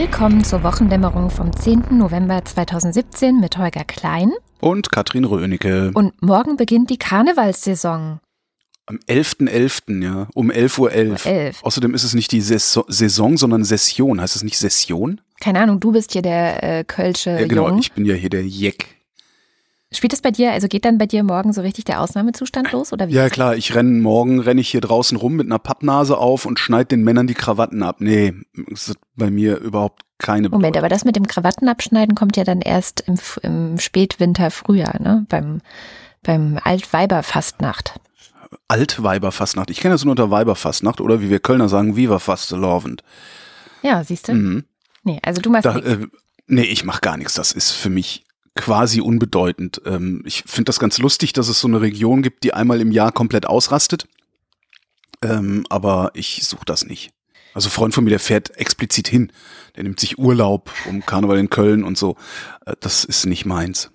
Willkommen zur Wochendämmerung vom 10. November 2017 mit Holger Klein. Und Katrin Rönecke. Und morgen beginnt die Karnevalssaison. Am 11.11., .11., ja, um 11.11 Uhr. 11. Außerdem ist es nicht die Saison, sondern Session. Heißt es nicht Session? Keine Ahnung, du bist hier der äh, Kölsche Ja, genau, Jung. ich bin ja hier der Jeck. Spielt das bei dir, also geht dann bei dir morgen so richtig der Ausnahmezustand los? Oder wie Ja klar, ich renne morgen, renne ich hier draußen rum mit einer Pappnase auf und schneide den Männern die Krawatten ab. Nee, das ist bei mir überhaupt keine Moment, Bedeutung. aber das mit dem Krawattenabschneiden kommt ja dann erst im, im Spätwinter, Frühjahr, ne? Beim, beim Altweiberfastnacht. Altweiberfastnacht. Ich kenne das nur unter Weiberfastnacht oder wie wir Kölner sagen, Viva Fastelovend. Ja, siehst du? Mhm. Nee, also du machst Da, äh, nee, ich mache gar nichts. Das ist für mich quasi unbedeutend. Ähm, ich finde das ganz lustig, dass es so eine Region gibt, die einmal im Jahr komplett ausrastet. Ähm, aber ich suche das nicht. Also Freund von mir, der fährt explizit hin. Der nimmt sich Urlaub um Karneval in Köln und so. Äh, das ist nicht meins.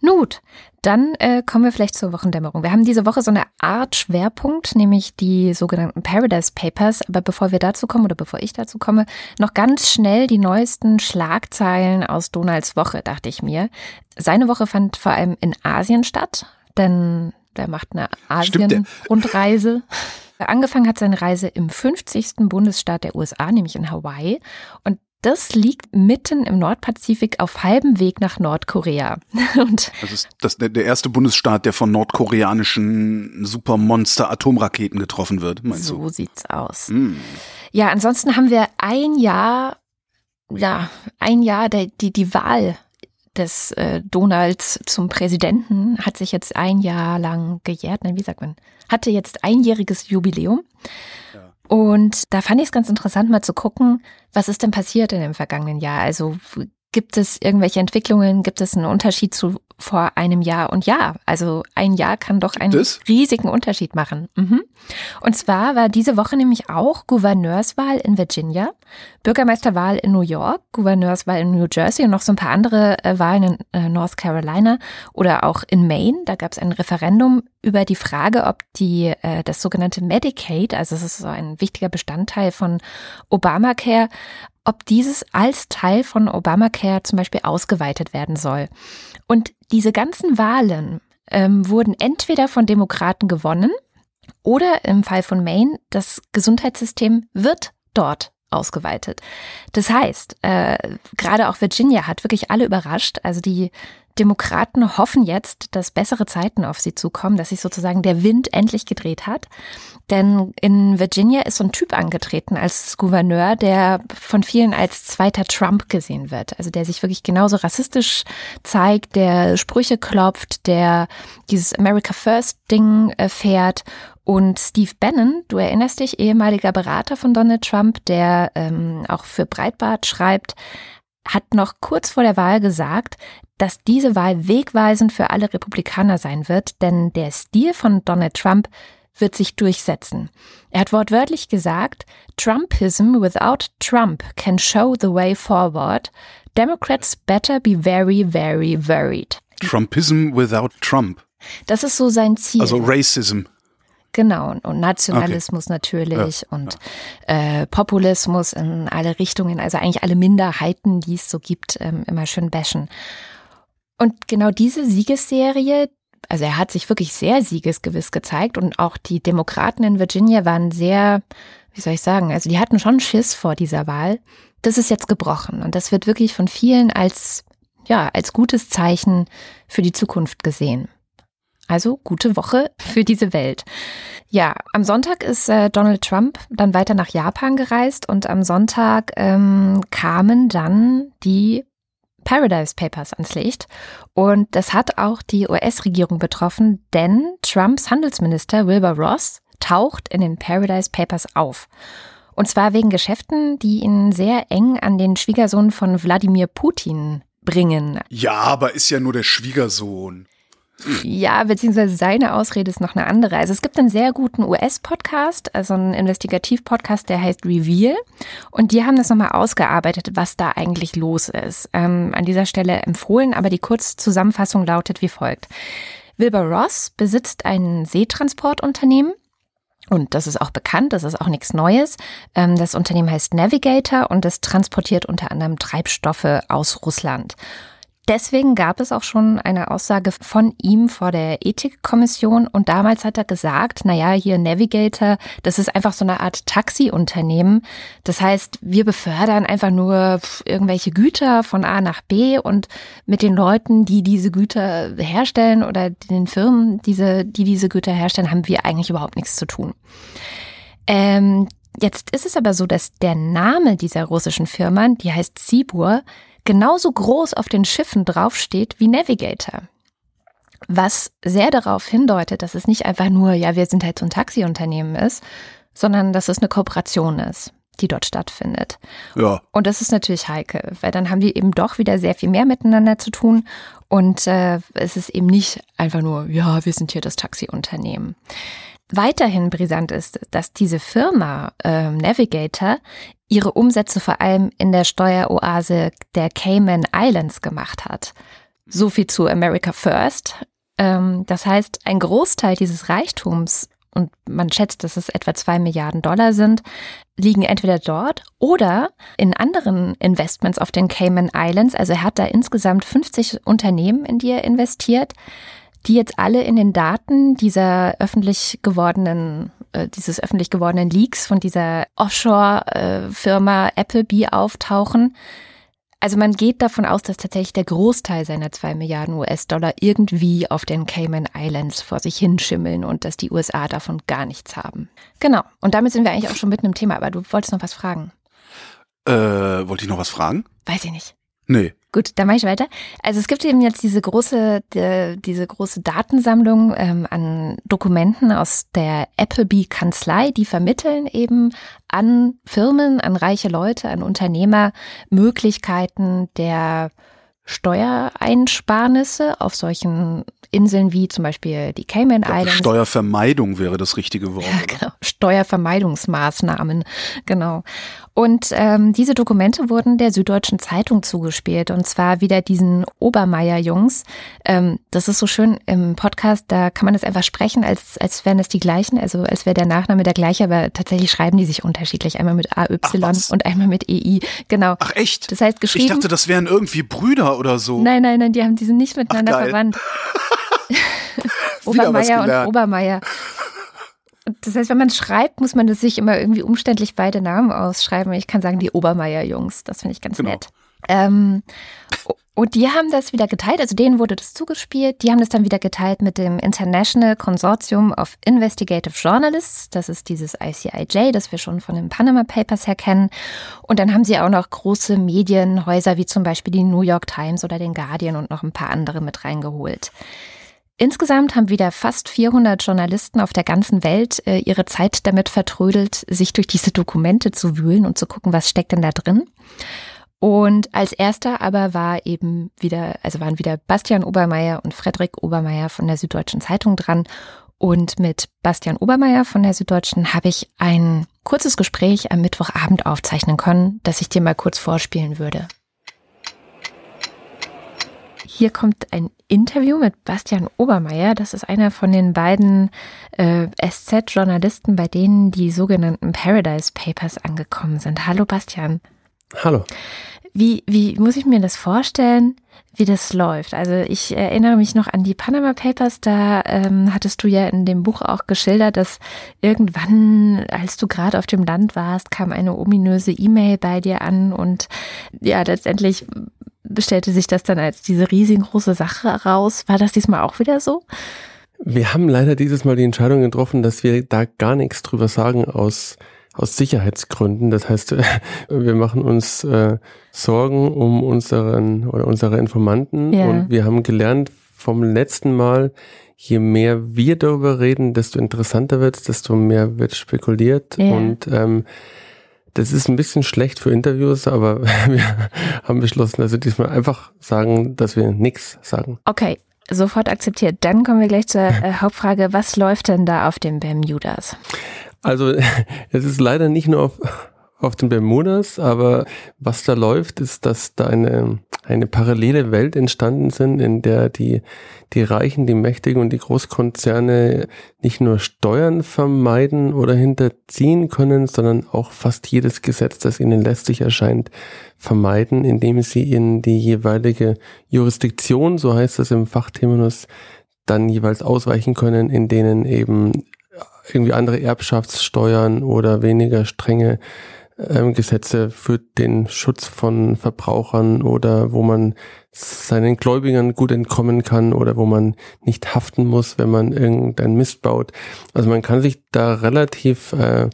Nun gut, dann äh, kommen wir vielleicht zur Wochendämmerung. Wir haben diese Woche so eine Art Schwerpunkt, nämlich die sogenannten Paradise Papers. Aber bevor wir dazu kommen oder bevor ich dazu komme, noch ganz schnell die neuesten Schlagzeilen aus Donalds Woche, dachte ich mir. Seine Woche fand vor allem in Asien statt, denn der macht eine Asien-Rundreise. Angefangen hat seine Reise im 50. Bundesstaat der USA, nämlich in Hawaii. Und das liegt mitten im Nordpazifik auf halbem Weg nach Nordkorea. Und Das ist das, der, der erste Bundesstaat, der von nordkoreanischen Supermonster-Atomraketen getroffen wird, meinst so du? sieht's aus. Hm. Ja, ansonsten haben wir ein Jahr, ja, ein Jahr, der, die, die Wahl des äh, Donalds zum Präsidenten hat sich jetzt ein Jahr lang gejährt. Nein, wie sagt man? Hatte jetzt einjähriges Jubiläum. Ja. Und da fand ich es ganz interessant, mal zu gucken, was ist denn passiert in dem vergangenen Jahr? Also gibt es irgendwelche Entwicklungen? Gibt es einen Unterschied zu vor einem Jahr? Und ja, also ein Jahr kann doch einen es? riesigen Unterschied machen. Mhm. Und zwar war diese Woche nämlich auch Gouverneurswahl in Virginia, Bürgermeisterwahl in New York, Gouverneurswahl in New Jersey und noch so ein paar andere äh, Wahlen in äh, North Carolina oder auch in Maine. Da gab es ein Referendum über die Frage, ob die äh, das sogenannte Medicaid, also es ist so ein wichtiger Bestandteil von Obamacare, ob dieses als Teil von Obamacare zum Beispiel ausgeweitet werden soll. Und diese ganzen Wahlen ähm, wurden entweder von Demokraten gewonnen oder im Fall von Maine, das Gesundheitssystem wird dort ausgeweitet. Das heißt, äh, gerade auch Virginia hat wirklich alle überrascht. Also die Demokraten hoffen jetzt, dass bessere Zeiten auf sie zukommen, dass sich sozusagen der Wind endlich gedreht hat. Denn in Virginia ist so ein Typ angetreten als Gouverneur, der von vielen als zweiter Trump gesehen wird. Also der sich wirklich genauso rassistisch zeigt, der Sprüche klopft, der dieses America First Ding äh, fährt. Und Steve Bannon, du erinnerst dich, ehemaliger Berater von Donald Trump, der ähm, auch für Breitbart schreibt, hat noch kurz vor der Wahl gesagt, dass diese Wahl wegweisend für alle Republikaner sein wird, denn der Stil von Donald Trump wird sich durchsetzen. Er hat wortwörtlich gesagt, Trumpism without Trump can show the way forward. Democrats better be very, very worried. Trumpism without Trump. Das ist so sein Ziel. Also Racism. Genau, und- Nationalismus natürlich und Äh, Populismus in alle Richtungen, also eigentlich alle Minderheiten, die es so gibt, ähm, immer schön bashen. Und genau diese Siegesserie, also er hat sich wirklich sehr siegesgewiss gezeigt und auch die Demokraten in Virginia waren sehr, wie soll ich sagen, also die hatten schon Schiss vor dieser Wahl. Das ist jetzt gebrochen und das wird wirklich von vielen als, ja, als gutes Zeichen für die Zukunft gesehen. Also gute Woche für diese Welt. Ja, am Sonntag ist äh, Donald Trump dann weiter nach Japan gereist und am Sonntag ähm, kamen dann die Paradise Papers ans Licht. Und das hat auch die US-Regierung betroffen, denn Trumps Handelsminister Wilbur Ross taucht in den Paradise Papers auf. Und zwar wegen Geschäften, die ihn sehr eng an den Schwiegersohn von Wladimir Putin bringen. Ja, aber ist ja nur der Schwiegersohn. Ja, beziehungsweise seine Ausrede ist noch eine andere. Also es gibt einen sehr guten US-Podcast, also einen Investigativ-Podcast, der heißt Reveal. Und die haben das nochmal ausgearbeitet, was da eigentlich los ist. Ähm, an dieser Stelle empfohlen, aber die Kurzzusammenfassung lautet wie folgt. Wilbur Ross besitzt ein Seetransportunternehmen Und das ist auch bekannt, das ist auch nichts Neues. Ähm, das Unternehmen heißt Navigator und es transportiert unter anderem Treibstoffe aus Russland. Deswegen gab es auch schon eine Aussage von ihm vor der Ethikkommission und damals hat er gesagt, na ja, hier Navigator, das ist einfach so eine Art Taxiunternehmen. Das heißt, wir befördern einfach nur irgendwelche Güter von A nach B und mit den Leuten, die diese Güter herstellen oder den Firmen, diese, die diese Güter herstellen, haben wir eigentlich überhaupt nichts zu tun. Ähm, jetzt ist es aber so, dass der Name dieser russischen Firma, die heißt Sibur, genauso groß auf den Schiffen draufsteht wie Navigator. Was sehr darauf hindeutet, dass es nicht einfach nur, ja, wir sind halt so ein Taxiunternehmen ist, sondern dass es eine Kooperation ist, die dort stattfindet. Ja. Und das ist natürlich heikel, weil dann haben die eben doch wieder sehr viel mehr miteinander zu tun und äh, es ist eben nicht einfach nur, ja, wir sind hier das Taxiunternehmen. Weiterhin brisant ist, dass diese Firma äh, Navigator ihre Umsätze vor allem in der Steueroase der Cayman Islands gemacht hat. So viel zu America First. Ähm, das heißt, ein Großteil dieses Reichtums, und man schätzt, dass es etwa zwei Milliarden Dollar sind, liegen entweder dort oder in anderen Investments auf den Cayman Islands. Also er hat da insgesamt 50 Unternehmen, in die er investiert die jetzt alle in den Daten dieser öffentlich gewordenen, äh, dieses öffentlich gewordenen Leaks von dieser Offshore-Firma Applebee auftauchen. Also man geht davon aus, dass tatsächlich der Großteil seiner zwei Milliarden US-Dollar irgendwie auf den Cayman Islands vor sich hinschimmeln und dass die USA davon gar nichts haben. Genau. Und damit sind wir eigentlich auch schon mitten im Thema, aber du wolltest noch was fragen. Äh, wollte ich noch was fragen? Weiß ich nicht. Nee. Gut, dann mache ich weiter. Also es gibt eben jetzt diese große, die, diese große Datensammlung ähm, an Dokumenten aus der Applebee-Kanzlei, die vermitteln eben an Firmen, an reiche Leute, an Unternehmer Möglichkeiten der Steuereinsparnisse auf solchen Inseln wie zum Beispiel die Cayman Islands. Steuervermeidung wäre das richtige Wort. Ja, genau. Steuervermeidungsmaßnahmen, genau. Und ähm, diese Dokumente wurden der Süddeutschen Zeitung zugespielt und zwar wieder diesen Obermeier-Jungs. Ähm, das ist so schön im Podcast, da kann man das einfach sprechen, als, als wären es die gleichen, also als wäre der Nachname der gleiche, aber tatsächlich schreiben die sich unterschiedlich, einmal mit AY und einmal mit EI. Genau. Ach echt? Das heißt geschrieben. Ich dachte, das wären irgendwie Brüder oder so. Nein, nein, nein, die haben die sind nicht miteinander Ach, verwandt. Obermeier und. Obermeier. Das heißt, wenn man schreibt, muss man das sich immer irgendwie umständlich beide Namen ausschreiben. Ich kann sagen, die Obermeier-Jungs. Das finde ich ganz Genau. nett. Ähm, und die haben das wieder geteilt, also denen wurde das zugespielt. Die haben das dann wieder geteilt mit dem International Consortium of Investigative Journalists. Das ist dieses ICIJ, das wir schon von den Panama Papers her kennen. Und dann haben sie auch noch große Medienhäuser wie zum Beispiel die New York Times oder den Guardian und noch ein paar andere mit reingeholt. Insgesamt haben wieder fast 400 Journalisten auf der ganzen Welt äh, ihre Zeit damit vertrödelt, sich durch diese Dokumente zu wühlen und zu gucken, was steckt denn da drin. Und als erster aber war eben wieder, also waren wieder Bastian Obermeier und Frederik Obermeier von der Süddeutschen Zeitung dran. Und mit Bastian Obermeier von der Süddeutschen habe ich ein kurzes Gespräch am Mittwochabend aufzeichnen können, das ich dir mal kurz vorspielen würde. Hier kommt ein Interview mit Bastian Obermeier. Das ist einer von den beiden äh, SZ-Journalisten, bei denen die sogenannten Paradise Papers angekommen sind. Hallo Bastian. Hallo. Wie, wie muss ich mir das vorstellen, wie das läuft? Also ich erinnere mich noch an die Panama Papers, da ähm, hattest du ja in dem Buch auch geschildert, dass irgendwann, als du gerade auf dem Land warst, kam eine ominöse E-Mail bei dir an und ja, letztendlich bestellte sich das dann als diese riesengroße Sache raus. War das diesmal auch wieder so? Wir haben leider dieses Mal die Entscheidung getroffen, dass wir da gar nichts drüber sagen aus, aus Sicherheitsgründen. Das heißt, wir machen uns äh, Sorgen um unseren oder unsere Informanten Ja. und wir haben gelernt vom letzten Mal, je mehr wir darüber reden, desto interessanter wird es, desto mehr wird spekuliert Ja. und ähm, das ist ein bisschen schlecht für Interviews, aber wir haben beschlossen, dass wir diesmal einfach sagen, dass wir nichts sagen. Okay, sofort akzeptiert. Dann kommen wir gleich zur äh, Hauptfrage. Was läuft denn da auf dem Bermudas? Also es ist leider nicht nur auf, auf den Bermudas, aber was da läuft, ist, dass da eine, eine parallele Welt entstanden sind, in der die, die Reichen, die Mächtigen und die Großkonzerne nicht nur Steuern vermeiden oder hinterziehen können, sondern auch fast jedes Gesetz, das ihnen lästig erscheint, vermeiden, indem sie in die jeweilige Jurisdiktion, so heißt es im Fachterminus, dann jeweils ausweichen können, in denen eben irgendwie andere Erbschaftssteuern oder weniger strenge ähm, Gesetze für den Schutz von Verbrauchern oder wo man seinen Gläubigern gut entkommen kann oder wo man nicht haften muss, wenn man irgendein Mist baut. Also man kann sich da relativ äh,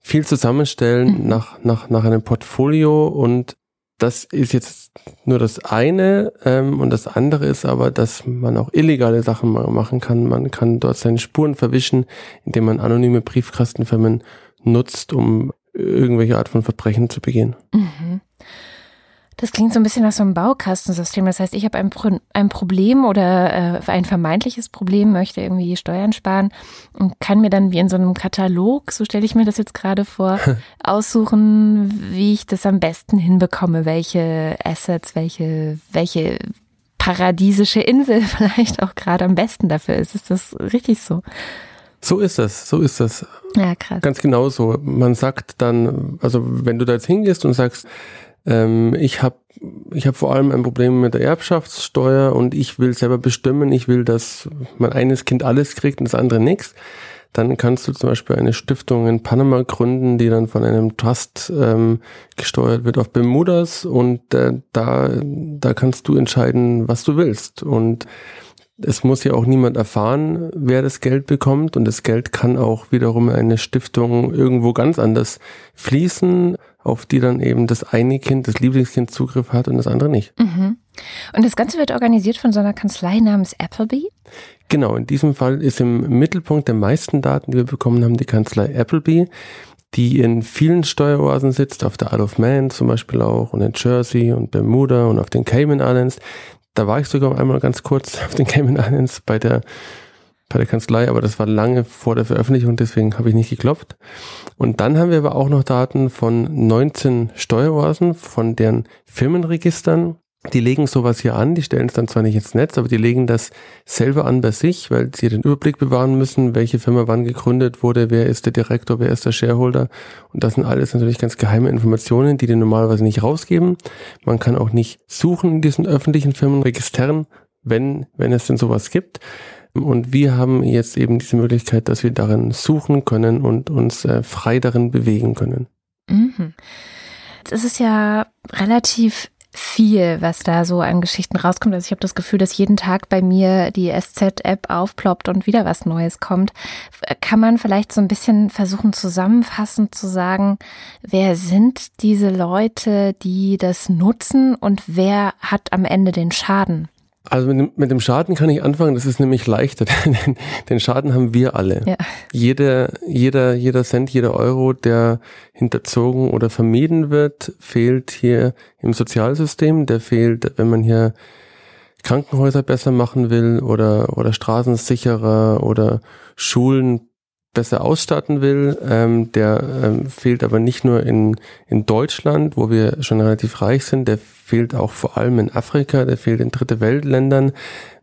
viel zusammenstellen mhm. nach, nach, nach einem Portfolio und das ist jetzt nur das eine ähm, und das andere ist aber, dass man auch illegale Sachen machen kann. Man kann dort seine Spuren verwischen, indem man anonyme Briefkastenfirmen nutzt, um irgendwelche Art von Verbrechen zu begehen. Mhm. Das klingt so ein bisschen nach so einem Baukastensystem. Das heißt, ich habe ein, Pro ein Problem oder äh, ein vermeintliches Problem, möchte irgendwie Steuern sparen und kann mir dann wie in so einem Katalog, so stelle ich mir das jetzt gerade vor, aussuchen, wie ich das am besten hinbekomme, welche Assets, welche, welche paradiesische Insel vielleicht auch gerade am besten dafür ist. Ist das richtig so? So ist das, so ist das. Ja, krass. Ganz genau so. Man sagt dann, also wenn du da jetzt hingehst und sagst, ähm, ich habe ich hab vor allem ein Problem mit der Erbschaftssteuer und ich will selber bestimmen, ich will, dass mein eines Kind alles kriegt und das andere nichts, dann kannst du zum Beispiel eine Stiftung in Panama gründen, die dann von einem Trust ähm, gesteuert wird auf Bermudas und äh, da, da kannst du entscheiden, was du willst. Und es muss ja auch niemand erfahren, wer das Geld bekommt und das Geld kann auch wiederum eine Stiftung irgendwo ganz anders fließen, auf die dann eben das eine Kind, das Lieblingskind Zugriff hat und das andere nicht. Mhm. Und das Ganze wird organisiert von so einer Kanzlei namens Appleby? Genau, in diesem Fall ist im Mittelpunkt der meisten Daten, die wir bekommen haben, die Kanzlei Appleby, die in vielen Steueroasen sitzt, auf der Isle of Man zum Beispiel auch und in Jersey und Bermuda und auf den Cayman Islands. Da war ich sogar einmal ganz kurz auf den Cayman Islands bei der, bei der Kanzlei, aber das war lange vor der Veröffentlichung, deswegen habe ich nicht geklopft. Und dann haben wir aber auch noch Daten von 19 Steueroasen, von deren Firmenregistern die legen sowas hier an, die stellen es dann zwar nicht ins Netz, aber die legen das selber an bei sich, weil sie den Überblick bewahren müssen, welche Firma wann gegründet wurde, wer ist der Direktor, wer ist der Shareholder. Und das sind alles natürlich ganz geheime Informationen, die die normalerweise nicht rausgeben. Man kann auch nicht suchen in diesen öffentlichen Firmenregistern, wenn, wenn es denn sowas gibt. Und wir haben jetzt eben diese Möglichkeit, dass wir darin suchen können und uns äh, frei darin bewegen können. Mhm. Jetzt ist es ja relativ viel, was da so an Geschichten rauskommt. Also ich habe das Gefühl, dass jeden Tag bei mir die SZ-App aufploppt und wieder was Neues kommt. Kann man vielleicht so ein bisschen versuchen zusammenfassend zu sagen, wer sind diese Leute, die das nutzen und wer hat am Ende den Schaden? Also mit dem, mit dem Schaden kann ich anfangen, das ist nämlich leichter. Den, den Schaden haben wir alle. Ja. Jeder, jeder, jeder Cent, jeder Euro, der hinterzogen oder vermieden wird, fehlt hier im Sozialsystem. Der fehlt, wenn man hier Krankenhäuser besser machen will oder, oder Straßen sicherer oder Schulen besser ausstatten will. Ähm, der ähm, fehlt aber nicht nur in, in Deutschland, wo wir schon relativ reich sind, der fehlt auch vor allem in Afrika, der fehlt in dritte Weltländern,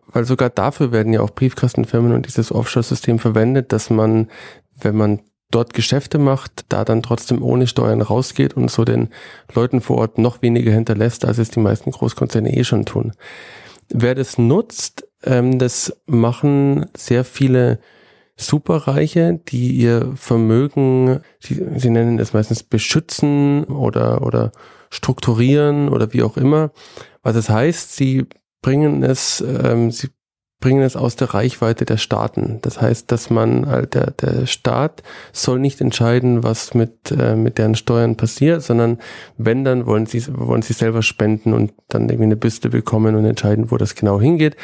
weil sogar dafür werden ja auch Briefkastenfirmen und dieses Offshore-System verwendet, dass man, wenn man dort Geschäfte macht, da dann trotzdem ohne Steuern rausgeht und so den Leuten vor Ort noch weniger hinterlässt, als es die meisten Großkonzerne eh schon tun. Wer das nutzt, ähm, das machen sehr viele Superreiche, die ihr Vermögen, sie, sie nennen es meistens beschützen oder, oder strukturieren oder wie auch immer. Was das heißt, sie bringen es, ähm, sie bringen es aus der Reichweite der Staaten. Das heißt, dass man halt der, der Staat soll nicht entscheiden, was mit, äh, mit deren Steuern passiert, sondern wenn, dann wollen sie, wollen sie selber spenden und dann irgendwie eine Büste bekommen und entscheiden, wo das genau hingeht.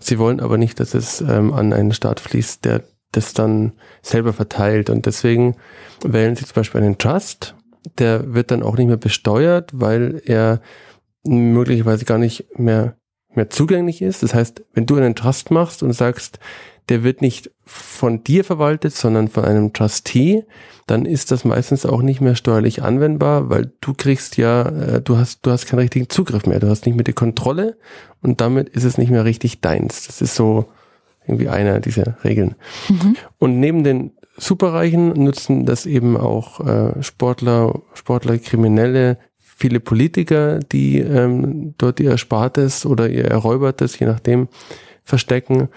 Sie wollen aber nicht, dass es ähm, an einen Staat fließt, der das dann selber verteilt. Und deswegen wählen sie zum Beispiel einen Trust, der wird dann auch nicht mehr besteuert, weil er möglicherweise gar nicht mehr, mehr zugänglich ist. Das heißt, wenn du einen Trust machst und sagst, der wird nicht von dir verwaltet, sondern von einem Trustee, dann ist das meistens auch nicht mehr steuerlich anwendbar, weil du kriegst ja, äh, du hast, du hast keinen richtigen Zugriff mehr, du hast nicht mehr die Kontrolle und damit ist es nicht mehr richtig deins. Das ist so irgendwie einer dieser Regeln. Mhm. Und neben den Superreichen nutzen das eben auch äh, Sportler, Sportler, Kriminelle, viele Politiker, die ähm, dort ihr Erspartes oder ihr Erräubertes, je nachdem, verstecken.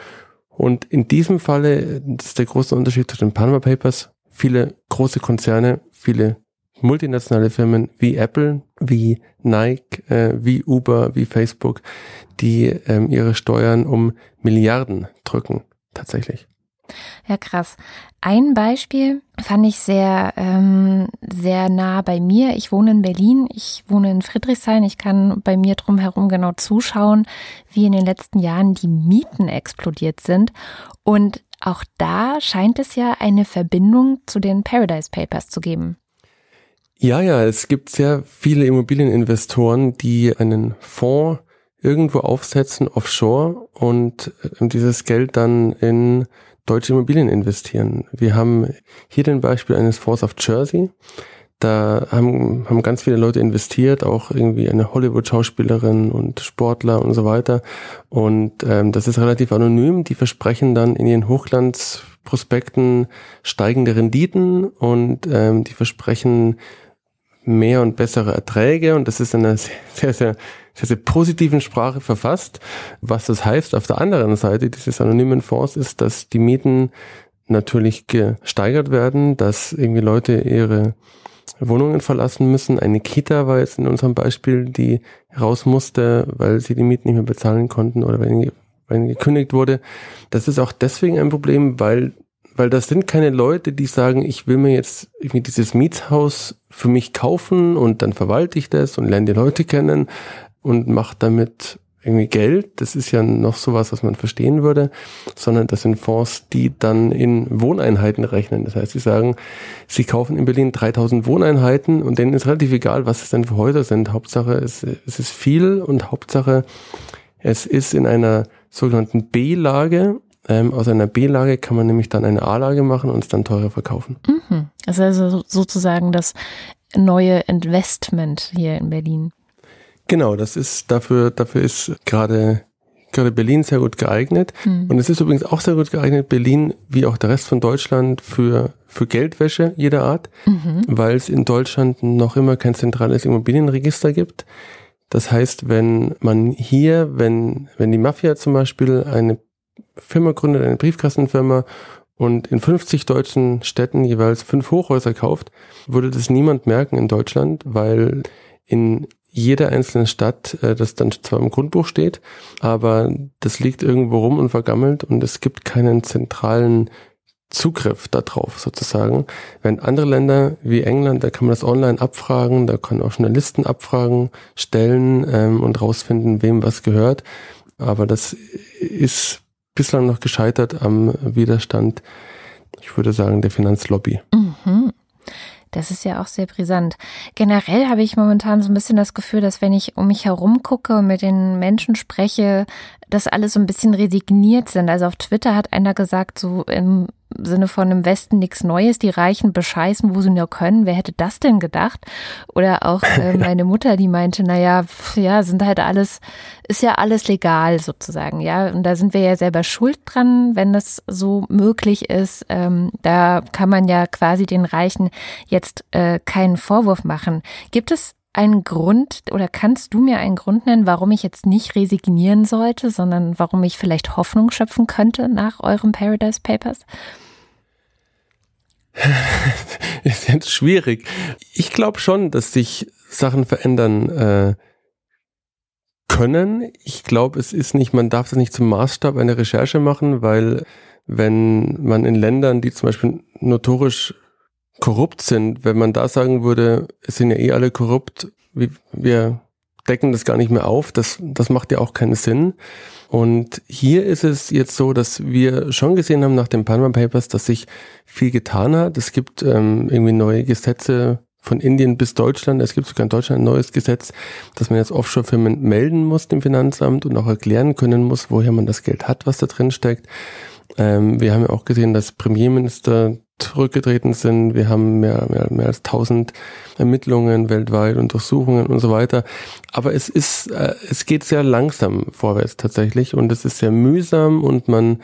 Und in diesem Falle, das ist der große Unterschied zu den Panama Papers, viele große Konzerne, viele multinationale Firmen wie Apple, wie Nike, äh, wie Uber, wie Facebook, die ähm, ihre Steuern um Milliarden drücken, tatsächlich. Ja, krass. Ein Beispiel fand ich sehr, ähm, sehr nah bei mir. Ich wohne in Berlin, ich wohne in Friedrichshain. Ich kann bei mir drumherum genau zuschauen, wie in den letzten Jahren die Mieten explodiert sind. Und auch da scheint es ja eine Verbindung zu den Paradise Papers zu geben. Ja, ja, es gibt sehr viele Immobilieninvestoren, die einen Fonds irgendwo aufsetzen, offshore, und äh, dieses Geld dann in deutsche Immobilien investieren. Wir haben hier den Beispiel eines Fonds auf Jersey. Da haben, haben ganz viele Leute investiert, auch irgendwie eine Hollywood-Schauspielerin und Sportler und so weiter. Und ähm, das ist relativ anonym. Die versprechen dann in ihren Hochglanzprospekten steigende Renditen und ähm, die versprechen mehr und bessere Erträge. Und das ist eine sehr, sehr, sehr sehr, sehr positiven Sprache verfasst. Was das heißt auf der anderen Seite dieses anonymen Fonds ist, dass die Mieten natürlich gesteigert werden, dass irgendwie Leute ihre Wohnungen verlassen müssen. Eine Kita war jetzt in unserem Beispiel, die raus musste, weil sie die Mieten nicht mehr bezahlen konnten oder wenn gekündigt wurde. Das ist auch deswegen ein Problem, weil weil das sind keine Leute, die sagen, ich will mir jetzt irgendwie dieses Mietshaus für mich kaufen und dann verwalte ich das und lerne die Leute kennen, und macht damit irgendwie Geld. Das ist ja noch sowas, was man verstehen würde, sondern das sind Fonds, die dann in Wohneinheiten rechnen. Das heißt, sie sagen, sie kaufen in Berlin 3000 Wohneinheiten und denen ist relativ egal, was es denn für Häuser sind. Hauptsache, es, es ist viel und Hauptsache, es ist in einer sogenannten B-Lage. Ähm, aus einer B-Lage kann man nämlich dann eine A-Lage machen und es dann teurer verkaufen. Mhm. Das ist also sozusagen das neue Investment hier in Berlin. Genau, das ist dafür, dafür ist gerade gerade Berlin sehr gut geeignet. Mhm. Und es ist übrigens auch sehr gut geeignet, Berlin wie auch der Rest von Deutschland für, für Geldwäsche jeder Art, mhm. weil es in Deutschland noch immer kein zentrales Immobilienregister gibt. Das heißt, wenn man hier, wenn, wenn die Mafia zum Beispiel eine Firma gründet, eine Briefkastenfirma und in 50 deutschen Städten jeweils fünf Hochhäuser kauft, würde das niemand merken in Deutschland, weil in jeder einzelnen Stadt äh, das dann zwar im Grundbuch steht, aber das liegt irgendwo rum und vergammelt und es gibt keinen zentralen Zugriff darauf sozusagen. Während andere Länder wie England, da kann man das online abfragen, da können auch Journalisten Abfragen stellen ähm, und rausfinden, wem was gehört. Aber das ist bislang noch gescheitert am Widerstand, ich würde sagen, der Finanzlobby. Mhm. Das ist ja auch sehr brisant. Generell habe ich momentan so ein bisschen das Gefühl, dass wenn ich um mich herum gucke und mit den Menschen spreche, dass alle so ein bisschen resigniert sind. Also auf Twitter hat einer gesagt, so im Sinne von im Westen nichts Neues, die Reichen bescheißen, wo sie nur können. Wer hätte das denn gedacht? Oder auch äh, meine Mutter, die meinte, naja, ja, sind halt alles, ist ja alles legal sozusagen, ja. Und da sind wir ja selber schuld dran, wenn das so möglich ist. Ähm, da kann man ja quasi den Reichen jetzt äh, keinen Vorwurf machen. Gibt es einen Grund oder kannst du mir einen Grund nennen, warum ich jetzt nicht resignieren sollte, sondern warum ich vielleicht Hoffnung schöpfen könnte nach eurem Paradise Papers? ist jetzt schwierig. Ich glaube schon, dass sich Sachen verändern äh, können. Ich glaube, es ist nicht, man darf das nicht zum Maßstab einer Recherche machen, weil wenn man in Ländern, die zum Beispiel notorisch korrupt sind, wenn man da sagen würde, es sind ja eh alle korrupt, wir decken das gar nicht mehr auf, das, das macht ja auch keinen Sinn. Und hier ist es jetzt so, dass wir schon gesehen haben nach den Panama Papers, dass sich viel getan hat. Es gibt ähm, irgendwie neue Gesetze von Indien bis Deutschland. Es gibt sogar in Deutschland ein neues Gesetz, dass man jetzt Offshore-Firmen melden muss dem Finanzamt und auch erklären können muss, woher man das Geld hat, was da drin steckt. Ähm, wir haben ja auch gesehen, dass Premierminister zurückgetreten sind. Wir haben mehr, mehr, mehr als 1000 Ermittlungen weltweit, Untersuchungen und so weiter. Aber es ist, äh, es geht sehr langsam vorwärts tatsächlich und es ist sehr mühsam und man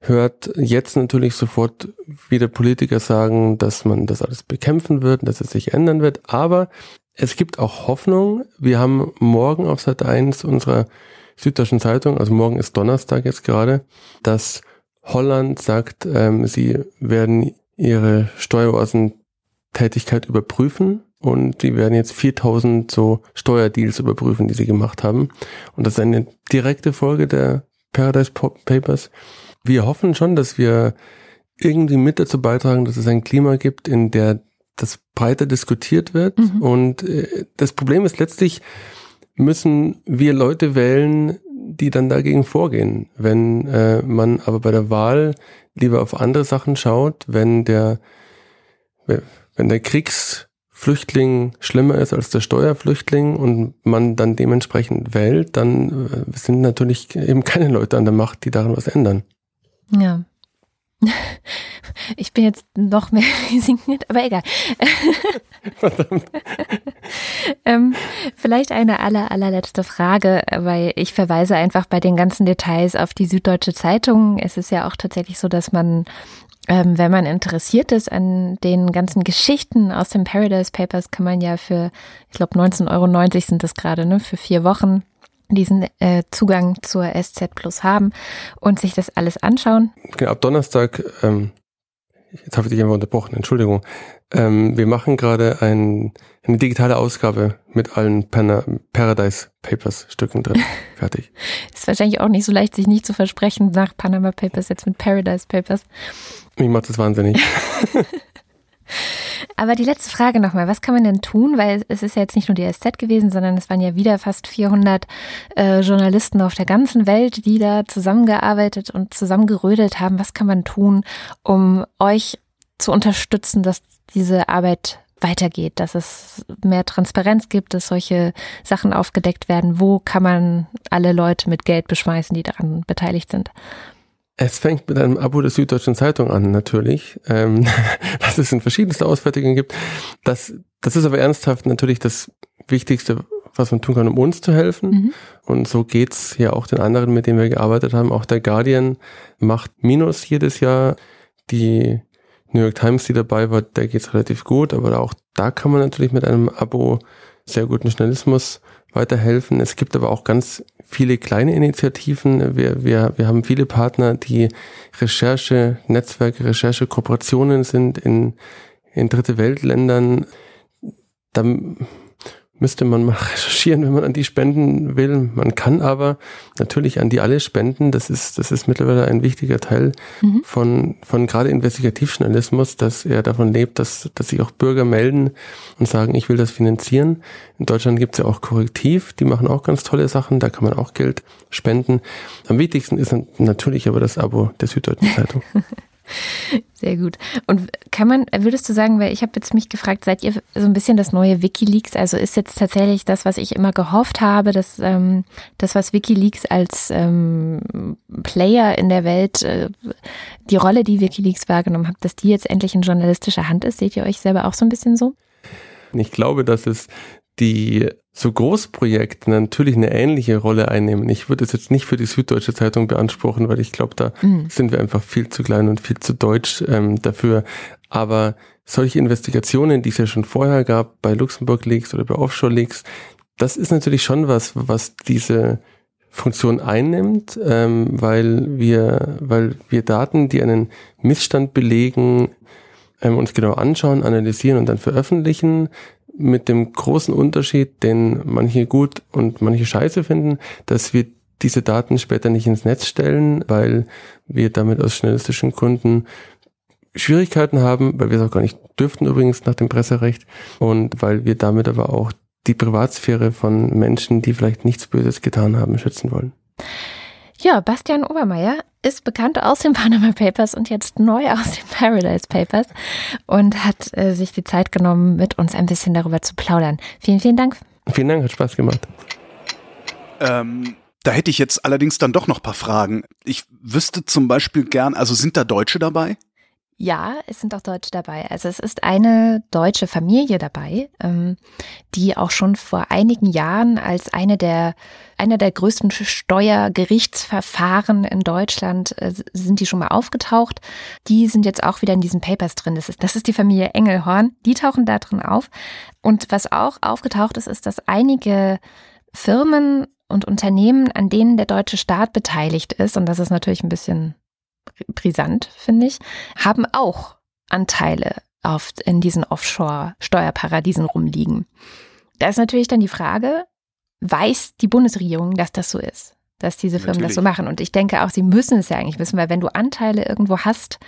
hört jetzt natürlich sofort wieder Politiker sagen, dass man das alles bekämpfen wird, dass es sich ändern wird. Aber es gibt auch Hoffnung. Wir haben morgen auf Seite 1 unserer Süddeutschen Zeitung, also morgen ist Donnerstag jetzt gerade, dass Holland sagt, ähm, sie werden ihre Steueroasentätigkeit überprüfen und die werden jetzt 4000 so Steuerdeals überprüfen, die sie gemacht haben. Und das ist eine direkte Folge der Paradise Papers. Wir hoffen schon, dass wir irgendwie mit dazu beitragen, dass es ein Klima gibt, in der das breiter diskutiert wird. Mhm. Und äh, das Problem ist letztlich, müssen wir Leute wählen, die dann dagegen vorgehen. Wenn äh, man aber bei der Wahl lieber auf andere Sachen schaut, wenn der, wenn der Kriegsflüchtling schlimmer ist als der Steuerflüchtling und man dann dementsprechend wählt, dann äh, sind natürlich eben keine Leute an der Macht, die daran was ändern. Ja. Ich bin jetzt noch mehr resigniert, aber egal. Verdammt. ähm, vielleicht eine aller, allerletzte Frage, weil ich verweise einfach bei den ganzen Details auf die Süddeutsche Zeitung. Es ist ja auch tatsächlich so, dass man ähm, wenn man interessiert ist an den ganzen Geschichten aus den Paradise Papers, kann man ja für, ich glaube, 19,90 Euro sind das gerade, ne, für vier Wochen diesen äh, Zugang zur SZ Plus haben und sich das alles anschauen. Genau, ab Donnerstag, ähm, jetzt habe ich dich einfach unterbrochen, Entschuldigung. Ähm, wir machen gerade ein, eine digitale Ausgabe mit allen Pana Paradise Papers Stücken drin. Fertig. Ist wahrscheinlich auch nicht so leicht, sich nicht zu versprechen nach Panama Papers jetzt mit Paradise Papers. Mich macht das wahnsinnig. Aber die letzte Frage nochmal, was kann man denn tun? Weil es ist ja jetzt nicht nur die SZ gewesen, sondern es waren ja wieder fast 400 äh, Journalisten auf der ganzen Welt, die da zusammengearbeitet und zusammengerödelt haben. Was kann man tun, um euch zu unterstützen, dass diese Arbeit weitergeht, dass es mehr Transparenz gibt, dass solche Sachen aufgedeckt werden? Wo kann man alle Leute mit Geld beschmeißen, die daran beteiligt sind? Es fängt mit einem Abo der Süddeutschen Zeitung an, natürlich, ähm, dass es in verschiedenste Ausfertigungen gibt. Das, das ist aber ernsthaft natürlich das Wichtigste, was man tun kann, um uns zu helfen. Mhm. Und so geht's ja auch den anderen, mit denen wir gearbeitet haben. Auch der Guardian macht Minus jedes Jahr. Die New York Times, die dabei war, der geht's relativ gut, aber auch da kann man natürlich mit einem Abo sehr guten Journalismus weiterhelfen. Es gibt aber auch ganz viele kleine Initiativen. Wir, wir, wir haben viele Partner, die Recherche, Netzwerke, Recherche, Kooperationen sind in, in dritte Weltländern. Da müsste man mal recherchieren, wenn man an die spenden will. Man kann aber natürlich an die alle spenden. Das ist, das ist mittlerweile ein wichtiger Teil mhm. von, von gerade Investigativjournalismus, dass er davon lebt, dass, dass sich auch Bürger melden und sagen, ich will das finanzieren. In Deutschland gibt es ja auch Korrektiv, die machen auch ganz tolle Sachen, da kann man auch Geld spenden. Am wichtigsten ist natürlich aber das Abo der Süddeutschen Zeitung. Sehr gut. Und kann man, würdest du sagen, weil ich habe jetzt mich gefragt, seid ihr so ein bisschen das neue Wikileaks? Also ist jetzt tatsächlich das, was ich immer gehofft habe, dass ähm, das, was Wikileaks als ähm, Player in der Welt, äh, die Rolle, die Wikileaks wahrgenommen hat, dass die jetzt endlich in journalistischer Hand ist? Seht ihr euch selber auch so ein bisschen so? Ich glaube, dass es die so Großprojekte natürlich eine ähnliche Rolle einnehmen. Ich würde es jetzt nicht für die Süddeutsche Zeitung beanspruchen, weil ich glaube, da mhm. sind wir einfach viel zu klein und viel zu deutsch ähm, dafür. Aber solche Investigationen, die es ja schon vorher gab, bei Luxemburg Leaks oder bei Offshore Leaks, das ist natürlich schon was, was diese Funktion einnimmt, ähm, weil wir, weil wir Daten, die einen Missstand belegen, ähm, uns genau anschauen, analysieren und dann veröffentlichen, mit dem großen Unterschied, den manche gut und manche scheiße finden, dass wir diese Daten später nicht ins Netz stellen, weil wir damit aus journalistischen Gründen Schwierigkeiten haben, weil wir es auch gar nicht dürften übrigens nach dem Presserecht und weil wir damit aber auch die Privatsphäre von Menschen, die vielleicht nichts Böses getan haben, schützen wollen. Ja, Bastian Obermeier ist bekannt aus den Panama Papers und jetzt neu aus den Paradise Papers und hat äh, sich die Zeit genommen, mit uns ein bisschen darüber zu plaudern. Vielen, vielen Dank. Vielen Dank, hat Spaß gemacht. Ähm, Da hätte ich jetzt allerdings dann doch noch ein paar Fragen. Ich wüsste zum Beispiel gern, also sind da Deutsche dabei? Ja, es sind auch Deutsche dabei. Also es ist eine deutsche Familie dabei, ähm, die auch schon vor einigen Jahren als eine der einer der größten Steuergerichtsverfahren in Deutschland äh, sind die schon mal aufgetaucht. Die sind jetzt auch wieder in diesen Papers drin. Das ist, das ist die Familie Engelhorn. Die tauchen da drin auf. Und was auch aufgetaucht ist, ist, dass einige Firmen und Unternehmen, an denen der deutsche Staat beteiligt ist, und das ist natürlich ein bisschen brisant, finde ich, haben auch Anteile auf, in diesen Offshore-Steuerparadiesen rumliegen. Da ist natürlich dann die Frage, weiß die Bundesregierung, dass das so ist? Dass diese Firmen natürlich. das so machen. Und ich denke auch, sie müssen es ja eigentlich wissen, weil wenn du Anteile irgendwo hast,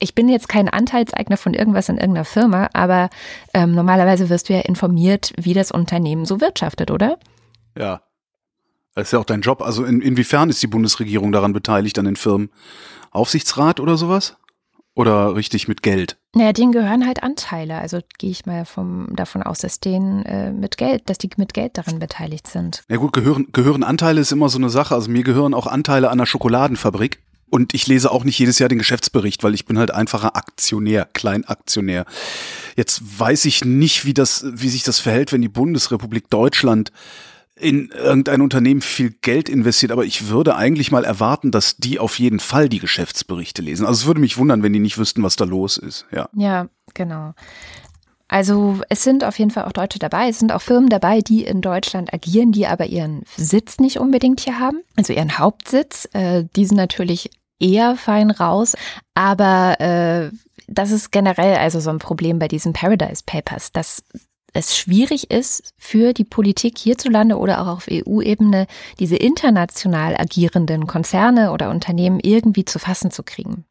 ich bin jetzt kein Anteilseigner von irgendwas in irgendeiner Firma, aber ähm, normalerweise wirst du ja informiert, wie das Unternehmen so wirtschaftet, oder? Ja. Das ist ja auch dein Job. Also in, inwiefern ist die Bundesregierung daran beteiligt an den Firmen? Aufsichtsrat oder sowas? Oder richtig mit Geld? Naja, denen gehören halt Anteile. Also gehe ich mal vom, davon aus, dass denen äh, mit Geld, dass die mit Geld daran beteiligt sind. Ja gut, gehören, gehören Anteile ist immer so eine Sache. Also mir gehören auch Anteile an der Schokoladenfabrik. Und ich lese auch nicht jedes Jahr den Geschäftsbericht, weil ich bin halt einfacher Aktionär, Kleinaktionär. Jetzt weiß ich nicht, wie das, wie sich das verhält, wenn die Bundesrepublik Deutschland in irgendein Unternehmen viel Geld investiert, aber ich würde eigentlich mal erwarten, dass die auf jeden Fall die Geschäftsberichte lesen. Also es würde mich wundern, wenn die nicht wüssten, was da los ist. Ja, ja genau. Also es sind auf jeden Fall auch Deutsche dabei. Es sind auch Firmen dabei, die in Deutschland agieren, die aber ihren Sitz nicht unbedingt hier haben, also ihren Hauptsitz. Äh, die sind natürlich eher fein raus, aber äh, das ist generell also so ein Problem bei diesen Paradise Papers, dass es schwierig ist für die Politik hierzulande oder auch auf EU-Ebene, diese international agierenden Konzerne oder Unternehmen irgendwie zu fassen zu kriegen.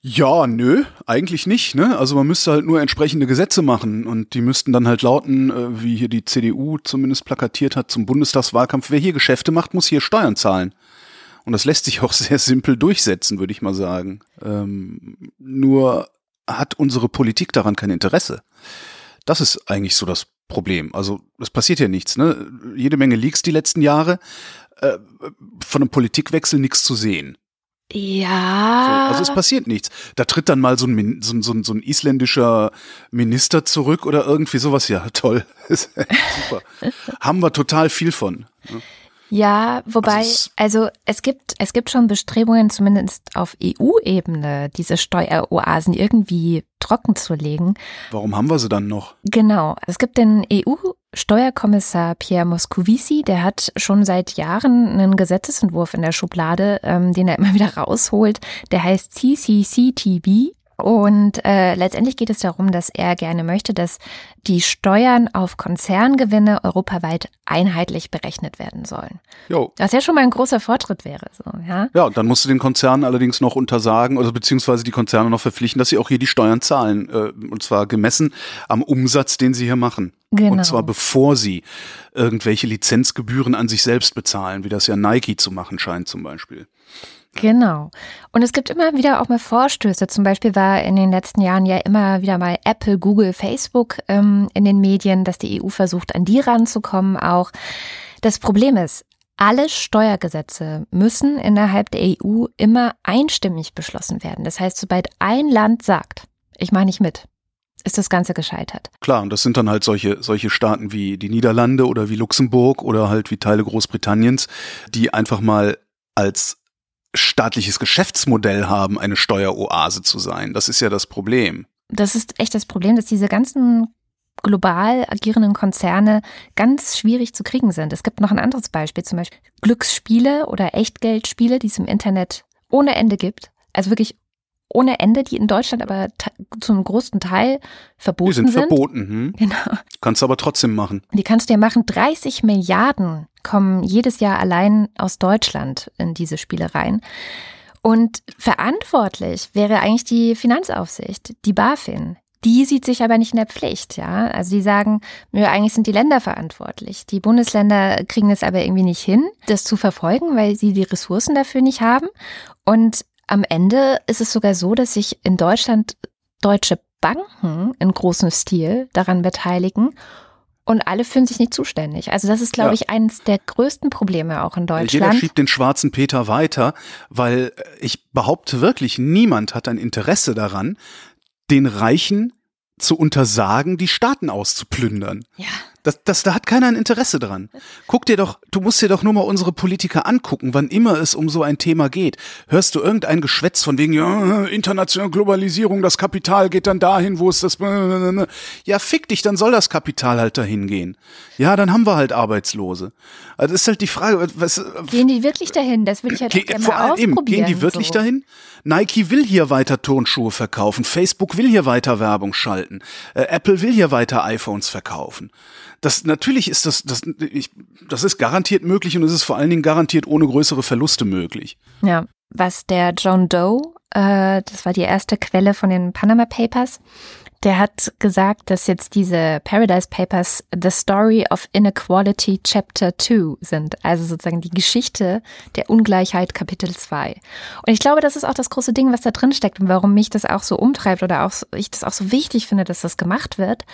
Ja, nö, eigentlich nicht. Ne? Also man müsste halt nur entsprechende Gesetze machen und die müssten dann halt lauten, äh, wie hier die CDU zumindest plakatiert hat zum Bundestagswahlkampf, wer hier Geschäfte macht, muss hier Steuern zahlen. Und das lässt sich auch sehr simpel durchsetzen, würde ich mal sagen. Ähm, nur hat unsere Politik daran kein Interesse. Das ist eigentlich so das Problem. Also es passiert ja nichts. Ne? Jede Menge Leaks die letzten Jahre. Äh, von einem Politikwechsel nichts zu sehen. Ja. So, also es passiert nichts. Da tritt dann mal so ein, so, ein, so ein isländischer Minister zurück oder irgendwie sowas. Ja, toll. Super. Haben wir total viel von. Ne? Ja, wobei, also, also es gibt, es gibt schon Bestrebungen, zumindest auf EU-Ebene, diese Steueroasen irgendwie trocken zu legen. Warum haben wir sie dann noch? Genau. Es gibt den EU-Steuerkommissar Pierre Moscovici, der hat schon seit Jahren einen Gesetzesentwurf in der Schublade, ähm, den er immer wieder rausholt. Der heißt CCCTB. Und äh, letztendlich geht es darum, dass er gerne möchte, dass die Steuern auf Konzerngewinne europaweit einheitlich berechnet werden sollen. Jo. Was ja schon mal ein großer Fortschritt wäre. So, ja? ja, dann musst du den Konzernen allerdings noch untersagen, oder beziehungsweise die Konzerne noch verpflichten, dass sie auch hier die Steuern zahlen. Äh, und zwar gemessen am Umsatz, den sie hier machen. Genau. Und zwar bevor sie irgendwelche Lizenzgebühren an sich selbst bezahlen, wie das ja Nike zu machen scheint zum Beispiel. Genau. Und es gibt immer wieder auch mal Vorstöße. Zum Beispiel war in den letzten Jahren ja immer wieder mal Apple, Google, Facebook ähm, in den Medien, dass die EU versucht, an die ranzukommen auch. Das Problem ist, alle Steuergesetze müssen innerhalb der EU immer einstimmig beschlossen werden. Das heißt, sobald ein Land sagt, ich mache nicht mit, ist das Ganze gescheitert. Klar, und das sind dann halt solche, solche Staaten wie die Niederlande oder wie Luxemburg oder halt wie Teile Großbritanniens, die einfach mal als staatliches Geschäftsmodell haben, eine Steueroase zu sein. Das ist ja das Problem. Das ist echt das Problem, dass diese ganzen global agierenden Konzerne ganz schwierig zu kriegen sind. Es gibt noch ein anderes Beispiel, zum Beispiel Glücksspiele oder Echtgeldspiele, die es im Internet ohne Ende gibt. Also wirklich ohne Ende, die in Deutschland aber zum großen Teil verboten sind. Die sind verboten. Hm? Genau. Kannst du aber trotzdem machen. Die kannst du ja machen. 30 Milliarden kommen jedes Jahr allein aus Deutschland in diese Spielereien. Und verantwortlich wäre eigentlich die Finanzaufsicht, die BaFin. Die sieht sich aber nicht in der Pflicht, ja. Also die sagen, nö, eigentlich sind die Länder verantwortlich. Die Bundesländer kriegen es aber irgendwie nicht hin, das zu verfolgen, weil sie die Ressourcen dafür nicht haben. Und am Ende ist es sogar so, dass sich in Deutschland deutsche Banken in großem Stil daran beteiligen und alle fühlen sich nicht zuständig. Also das ist, glaube Ja. ich, eines der größten Probleme auch in Jeder Deutschland. schiebt den schwarzen Peter weiter, weil äh, ich behaupte wirklich, niemand hat ein Interesse daran, den Reichen zu untersagen, die Staaten auszuplündern. Ja. Das, das, da hat keiner ein Interesse dran. Guck dir doch, du musst dir doch nur mal unsere Politiker angucken, wann immer es um so ein Thema geht. Hörst du irgendein Geschwätz von wegen, ja, internationale Globalisierung, das Kapital geht dann dahin, wo es das, ja, fick dich, dann soll das Kapital halt dahin gehen. Ja, dann haben wir halt Arbeitslose. Also das ist halt die Frage, was, Gehen die wirklich dahin? Das würde ich halt gerne vor mal allem eben, gehen die wirklich so. dahin? Nike will hier weiter Turnschuhe verkaufen, Facebook will hier weiter Werbung schalten, äh, Apple will hier weiter iPhones verkaufen. Das natürlich ist das, das, ich, das ist garantiert möglich und es ist vor allen Dingen garantiert ohne größere Verluste möglich. Ja, was der John Doe, äh, das war die erste Quelle von den Panama Papers, der hat gesagt, dass jetzt diese Paradise Papers The Story of Inequality Chapter 2 sind, also sozusagen die Geschichte der Ungleichheit Kapitel 2. Und ich glaube, das ist auch das große Ding, was da drin steckt und warum mich das auch so umtreibt oder auch ich das auch so wichtig finde, dass das gemacht wird,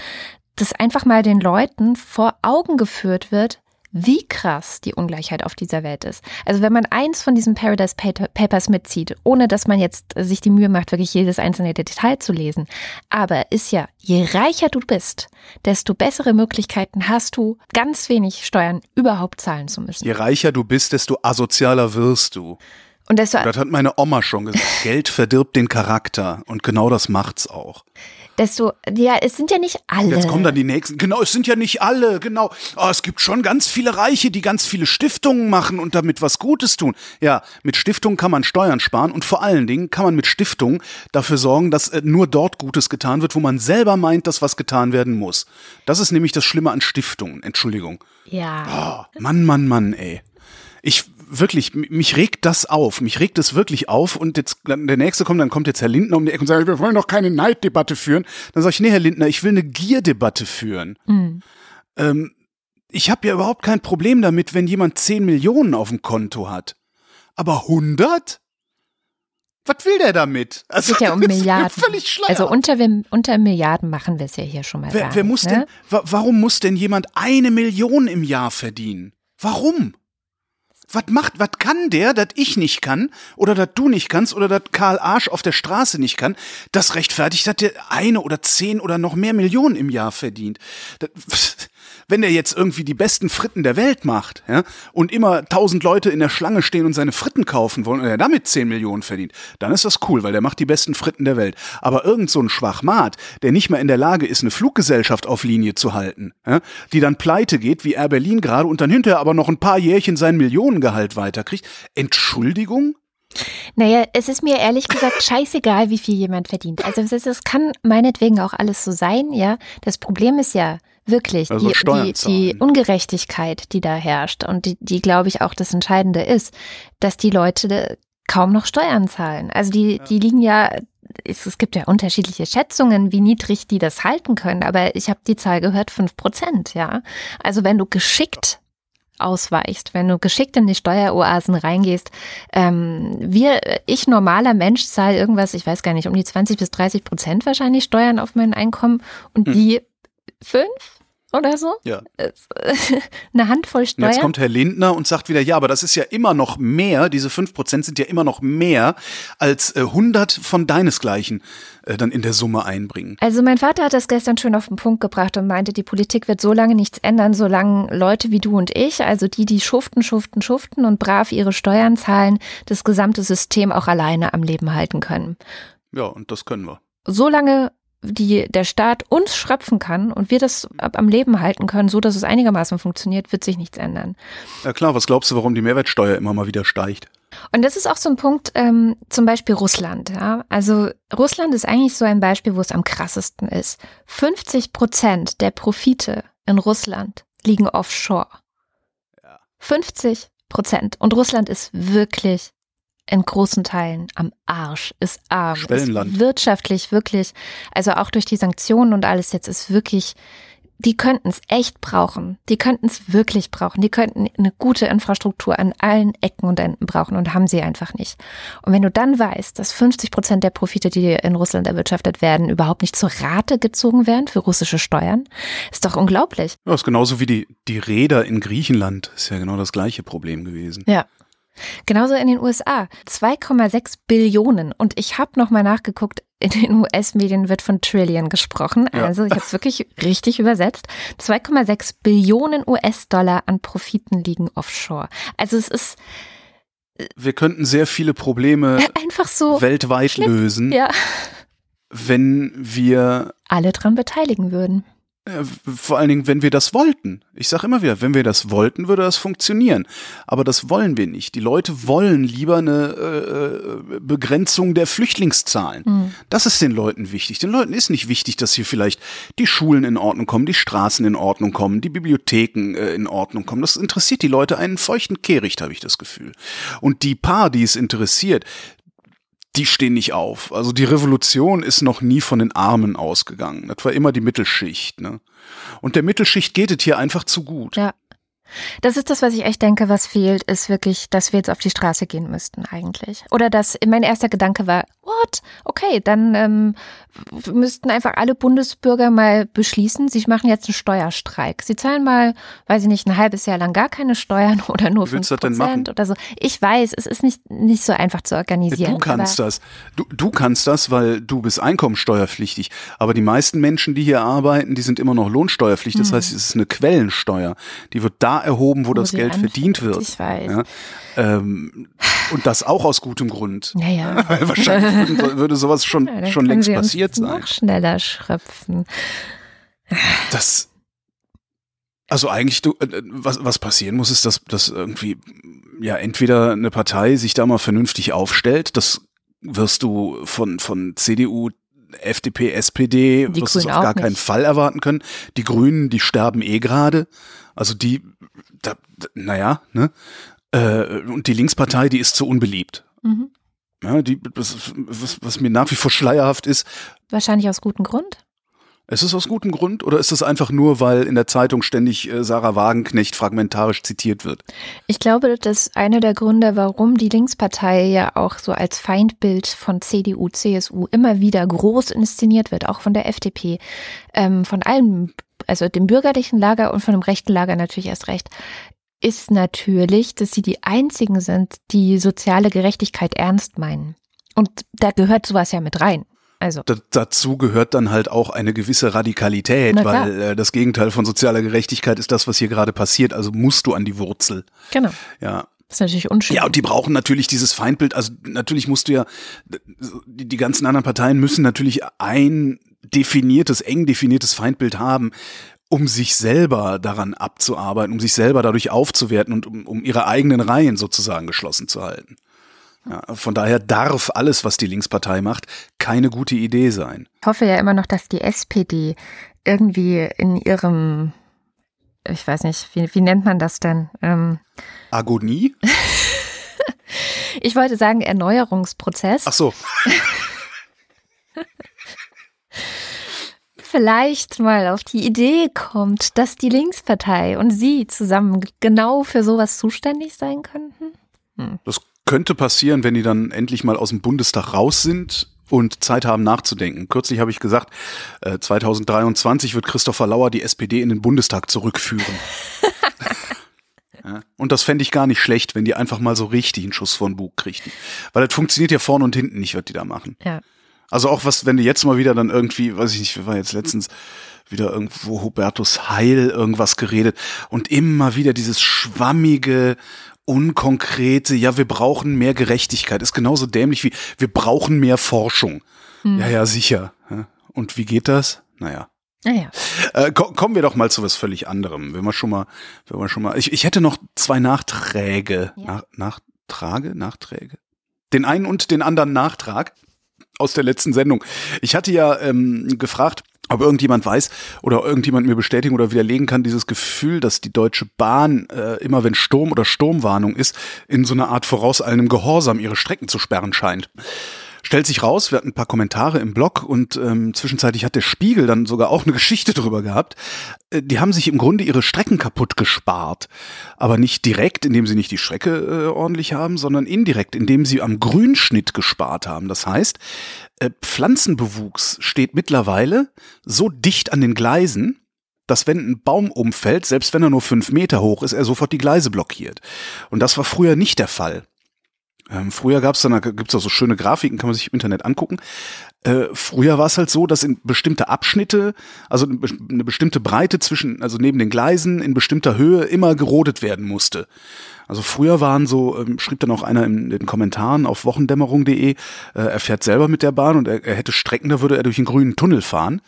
dass einfach mal den Leuten vor Augen geführt wird, wie krass die Ungleichheit auf dieser Welt ist. Also wenn man eins von diesen Paradise Paper- Papers mitzieht, ohne dass man jetzt sich die Mühe macht, wirklich jedes einzelne Detail zu lesen, aber ist ja, je reicher du bist, desto bessere Möglichkeiten hast du, ganz wenig Steuern überhaupt zahlen zu müssen. Je reicher du bist, desto asozialer wirst du. Und desto, Das hat meine Oma schon gesagt. Geld verdirbt den Charakter und genau das macht's auch. desto, ja, es sind ja nicht alle. Jetzt kommen dann die nächsten. Genau, es sind ja nicht alle, genau. Oh, es gibt schon ganz viele Reiche, die ganz viele Stiftungen machen und damit was Gutes tun. Ja, mit Stiftungen kann man Steuern sparen und vor allen Dingen kann man mit Stiftungen dafür sorgen, dass äh, nur dort Gutes getan wird, wo man selber meint, dass was getan werden muss. Das ist nämlich das Schlimme an Stiftungen. Entschuldigung. Ja. Oh, Mann, Mann, Mann, ey. Ich wirklich, mich regt das auf. Mich regt es wirklich auf. Und jetzt dann der nächste kommt, dann kommt jetzt Herr Lindner um die Ecke und sagt, wir wollen doch keine Neiddebatte führen. Dann sage ich, nee, Herr Lindner, ich will eine Gierdebatte führen. Ähm, ich habe ja überhaupt kein Problem damit, wenn jemand 10 Millionen auf dem Konto hat. Aber 100? Was will der damit? Also, Es geht ja um das Milliarden. Völlig. Also unter, unter Milliarden machen wir es ja hier schon mal. Wer, wer nicht, muss ne? denn, wa warum muss denn jemand eine Million im Jahr verdienen? Warum? Was macht, was kann der, das ich nicht kann, oder das du nicht kannst, oder das Karl Arsch auf der Straße nicht kann, das rechtfertigt, dass der eine oder zehn oder noch mehr Millionen im Jahr verdient. Das, wenn der jetzt irgendwie die besten Fritten der Welt macht, ja, und immer tausend Leute in der Schlange stehen und seine Fritten kaufen wollen und er damit zehn Millionen verdient, dann ist das cool, weil der macht die besten Fritten der Welt. Aber irgend so ein Schwachmat, der nicht mal in der Lage ist, eine Fluggesellschaft auf Linie zu halten, ja, die dann pleite geht, wie Air Berlin gerade, und dann hinterher aber noch ein paar Jährchen sein Millionengehalt weiterkriegt. Entschuldigung? Naja, es ist mir ehrlich gesagt scheißegal, wie viel jemand verdient. Also es, kann meinetwegen auch alles so sein, ja. Das Problem ist ja wirklich Also die, die, die. Ungerechtigkeit, die da herrscht und die, die glaube ich auch das Entscheidende ist, dass die Leute kaum noch Steuern zahlen. Also die, die liegen ja, es, es gibt ja unterschiedliche Schätzungen, wie niedrig die das halten können, aber ich habe die Zahl gehört, fünf Prozent, ja. Also wenn du geschickt ausweichst, wenn du geschickt in die Steueroasen reingehst. Ähm, wir, ich normaler Mensch zahle irgendwas, ich weiß gar nicht, um die 20 bis 30 Prozent wahrscheinlich Steuern auf mein Einkommen und die fünf oder so? Ja. Eine Handvoll Und Steuern. jetzt kommt Herr Lindner und sagt wieder, ja, aber das ist ja immer noch mehr, diese 5% sind ja immer noch mehr, als äh, 100 von deinesgleichen äh, dann in der Summe einbringen. Also mein Vater hat das gestern schön auf den Punkt gebracht und meinte, die Politik wird so lange nichts ändern, solange Leute wie du und ich, also die, die schuften, schuften, schuften und brav ihre Steuern zahlen, das gesamte System auch alleine am Leben halten können. Ja, und das können wir. Solange die, der Staat uns schröpfen kann und wir das am Leben halten können, so dass es einigermaßen funktioniert, wird sich nichts ändern. Ja klar, was glaubst du, warum die Mehrwertsteuer immer mal wieder steigt? Und das ist auch so ein Punkt, ähm, zum Beispiel Russland. Ja? Also Russland ist eigentlich so ein Beispiel, wo es am krassesten ist. 50 Prozent der Profite in Russland liegen offshore. 50 Prozent. Und Russland ist wirklich in großen Teilen am Arsch, ist arm, Schwellenland. ist wirtschaftlich wirklich, also auch durch die Sanktionen und alles jetzt ist wirklich die könnten es echt brauchen. Die könnten es wirklich brauchen. Die könnten eine gute Infrastruktur an allen Ecken und Enden brauchen und haben sie einfach nicht. Und wenn du dann weißt, dass 50 Prozent der Profite, die in Russland erwirtschaftet werden, überhaupt nicht zur Rate gezogen werden für russische Steuern, ist doch unglaublich. Ja, ist genauso wie die, die Räder in Griechenland. Ist ja genau das gleiche Problem gewesen. Ja. Genauso in den USA. 2,6 Billionen. Und ich habe nochmal nachgeguckt, in den US-Medien wird von Trillion gesprochen. Ja. Also ich habe es wirklich richtig übersetzt. 2,6 Billionen US-Dollar an Profiten liegen offshore. Also es ist Wir könnten sehr viele Probleme einfach so, weltweit schlimm. lösen, ja, wenn wir alle dran beteiligen würden. Äh, Vor allen Dingen, wenn wir das wollten. Ich sage immer wieder, wenn wir das wollten, würde das funktionieren. Aber das wollen wir nicht. Die Leute wollen lieber eine äh, Begrenzung der Flüchtlingszahlen. Das ist den Leuten wichtig. Den Leuten ist nicht wichtig, dass hier vielleicht die Schulen in Ordnung kommen, die Straßen in Ordnung kommen, die Bibliotheken äh, in Ordnung kommen. Das interessiert die Leute einen feuchten Kehricht, habe ich das Gefühl. Und die paar, die es interessiert, die stehen nicht auf. Also die Revolution ist noch nie von den Armen ausgegangen. Das war immer die Mittelschicht. Ne? Und der Mittelschicht geht es hier einfach zu gut. Ja. Das ist das, was ich echt denke, was fehlt, ist wirklich, dass wir jetzt auf die Straße gehen müssten eigentlich. Oder dass mein erster Gedanke war, what? Okay, dann ähm, müssten einfach alle Bundesbürger mal beschließen, sie machen jetzt einen Steuerstreik. Sie zahlen mal, weiß ich nicht, ein halbes Jahr lang gar keine Steuern oder nur fünf Prozent oder so. Ich weiß, es ist nicht, nicht so einfach zu organisieren. Du kannst das. Du, du kannst das, weil du bist einkommensteuerpflichtig. Aber die meisten Menschen, die hier arbeiten, die sind immer noch lohnsteuerpflichtig. Das heißt, es ist eine Quellensteuer. Die wird da erhoben, wo, Wo das Geld anfängt. verdient wird. Ich weiß. Ja? Ähm, und das auch aus gutem Grund. Ja, ja. Weil wahrscheinlich würde, würde sowas schon, Ja, schon längst sie uns passiert sein. Noch schneller schröpfen. Das. Also eigentlich, du, äh, was, was passieren muss, ist, dass, dass irgendwie, ja, entweder eine Partei sich da mal vernünftig aufstellt, das wirst du von, von CDU, FDP, SPD, Die wirst du auf gar keinen nicht. Fall erwarten können. Die Grünen, die sterben eh gerade. Also die, da, da, naja, ne? Äh, und die Linkspartei, die ist zu unbeliebt. Mhm. Ja, die, was, was, was mir nach wie vor schleierhaft ist, Wahrscheinlich aus gutem Grund. ist es aus gutem Grund oder ist es einfach nur, weil in der Zeitung ständig äh, Sarah Wagenknecht fragmentarisch zitiert wird? Ich glaube, das ist einer der Gründe, warum die Linkspartei ja auch so als Feindbild von CDU, CSU immer wieder groß inszeniert wird, auch von der FDP, ähm, von allen, also dem bürgerlichen Lager und von dem rechten Lager natürlich erst recht, ist natürlich, dass sie die einzigen sind, die soziale Gerechtigkeit ernst meinen. Und da gehört sowas ja mit rein. Also, Da, dazu gehört dann halt auch eine gewisse Radikalität, weil äh, das Gegenteil von sozialer Gerechtigkeit ist das, was hier gerade passiert. Also musst du an die Wurzel. genau. Ja. Das ist natürlich unschön. Ja, und die brauchen natürlich dieses Feindbild. Also natürlich musst du ja, die, die ganzen anderen Parteien müssen natürlich ein definiertes, eng definiertes Feindbild haben, um sich selber daran abzuarbeiten, um sich selber dadurch aufzuwerten und um, um ihre eigenen Reihen sozusagen geschlossen zu halten. Ja, von daher darf alles, was die Linkspartei macht, keine gute Idee sein. Ich hoffe ja immer noch, dass die SPD irgendwie in ihrem, ich weiß nicht, wie, wie nennt man das denn? Ähm, Agonie? ich wollte sagen Erneuerungsprozess. Ach so. Vielleicht mal auf die Idee kommt, dass die Linkspartei und Sie zusammen genau für sowas zuständig sein könnten. Das könnte passieren, wenn die dann endlich mal aus dem Bundestag raus sind und Zeit haben nachzudenken. Kürzlich habe ich gesagt, äh, 2023 wird Christopher Lauer die SPD in den Bundestag zurückführen. ja, und das fände ich gar nicht schlecht, wenn die einfach mal so richtig einen Schuss von Bug kriegten. Weil das funktioniert ja vorne und hinten nicht, was die da machen. Ja. Also auch was, wenn du jetzt mal wieder dann irgendwie, weiß ich nicht, war jetzt letztens wieder irgendwo Hubertus Heil irgendwas geredet und immer wieder dieses schwammige, unkonkrete, ja, wir brauchen mehr Gerechtigkeit, ist genauso dämlich wie wir brauchen mehr Forschung. Ja, ja, sicher. Und wie geht das? Naja. Naja. Äh, ko kommen wir doch mal zu was völlig anderem. Wenn wir schon mal, wenn wir schon mal. Ich, ich hätte noch zwei Nachträge. Ja. Nach, Nachtrage? Nachträge? Den einen und den anderen Nachtrag aus der letzten Sendung. Ich hatte ja ähm, gefragt, ob irgendjemand weiß oder irgendjemand mir bestätigen oder widerlegen kann, dieses Gefühl, dass die Deutsche Bahn äh, immer wenn Sturm oder Sturmwarnung ist, in so einer Art vorauseilendem Gehorsam ihre Strecken zu sperren scheint. Stellt sich raus, wir hatten ein paar Kommentare im Blog und ähm, zwischenzeitlich hat der Spiegel dann sogar auch eine Geschichte drüber gehabt. Äh, die haben sich im Grunde ihre Strecken kaputt gespart. Aber nicht direkt, indem sie nicht die Strecke äh, ordentlich haben, sondern indirekt, indem sie am Grünschnitt gespart haben. Das heißt, äh, Pflanzenbewuchs steht mittlerweile so dicht an den Gleisen, dass wenn ein Baum umfällt, selbst wenn er nur fünf Meter hoch ist, er sofort die Gleise blockiert. Und das war früher nicht der Fall. Ähm, früher gab es dann, da gibt auch so schöne Grafiken, kann man sich im Internet angucken. Äh, früher war es halt so, dass in bestimmte Abschnitte, also eine bestimmte Breite zwischen, also neben den Gleisen in bestimmter Höhe immer gerodet werden musste. Also früher waren so, ähm, schrieb dann auch einer in den Kommentaren auf wochendämmerung.de, äh, er fährt selber mit der Bahn und er, er hätte Strecken, da würde er durch einen grünen Tunnel fahren,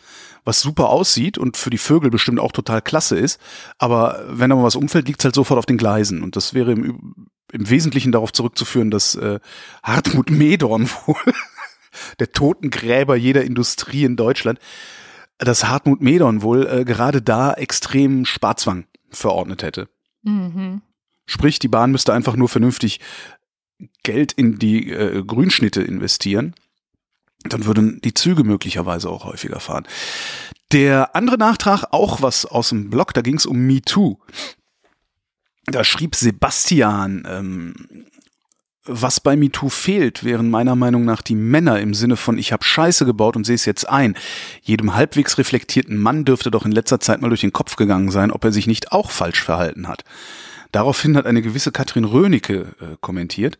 was super aussieht und für die Vögel bestimmt auch total klasse ist. Aber wenn da mal was umfällt, liegt's halt sofort auf den Gleisen. Und das wäre im, im Wesentlichen darauf zurückzuführen, dass äh, Hartmut Medorn wohl, der Totengräber jeder Industrie in Deutschland, dass Hartmut Medorn wohl äh, gerade da extrem Sparzwang verordnet hätte. Mhm. Sprich, die Bahn müsste einfach nur vernünftig Geld in die äh, Grünschnitte investieren. Dann würden die Züge möglicherweise auch häufiger fahren. Der andere Nachtrag, auch was aus dem Blog, da ging es um MeToo. Da schrieb Sebastian, ähm, was bei MeToo fehlt, wären meiner Meinung nach die Männer im Sinne von ich habe Scheiße gebaut und sehe es jetzt ein. Jedem halbwegs reflektierten Mann dürfte doch in letzter Zeit mal durch den Kopf gegangen sein, ob er sich nicht auch falsch verhalten hat. Daraufhin hat eine gewisse Katrin Rönecke äh, kommentiert.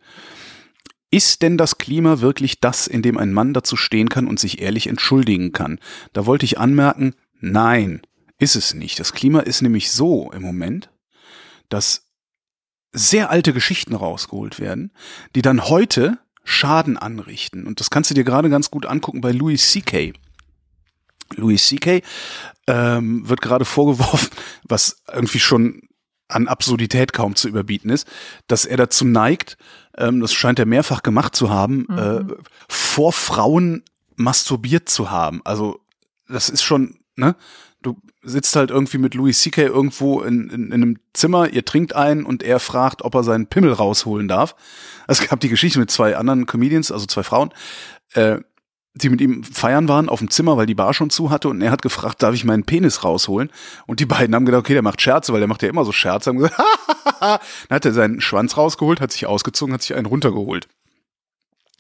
Ist denn das Klima wirklich das, in dem ein Mann dazu stehen kann und sich ehrlich entschuldigen kann? Da wollte ich anmerken, nein, ist es nicht. Das Klima ist nämlich so im Moment, dass sehr alte Geschichten rausgeholt werden, die dann heute Schaden anrichten. Und das kannst du dir gerade ganz gut angucken bei Louis C.K. Louis C.K. Ähm, wird gerade vorgeworfen, was irgendwie schon an Absurdität kaum zu überbieten ist, dass er dazu neigt, ähm, das scheint er mehrfach gemacht zu haben, mhm. äh, vor Frauen masturbiert zu haben. Also das ist schon, ne? Du sitzt halt irgendwie mit Louis C.K. irgendwo in, in, in einem Zimmer, ihr trinkt ein und er fragt, ob er seinen Pimmel rausholen darf. Es gab die Geschichte mit zwei anderen Comedians, also zwei Frauen, äh, die mit ihm feiern waren auf dem Zimmer, weil die Bar schon zu hatte und er hat gefragt, darf ich meinen Penis rausholen? Und die beiden haben gedacht, okay, der macht Scherze, weil der macht ja immer so Scherze. Haben gesagt, dann hat er seinen Schwanz rausgeholt, hat sich ausgezogen, hat sich einen runtergeholt.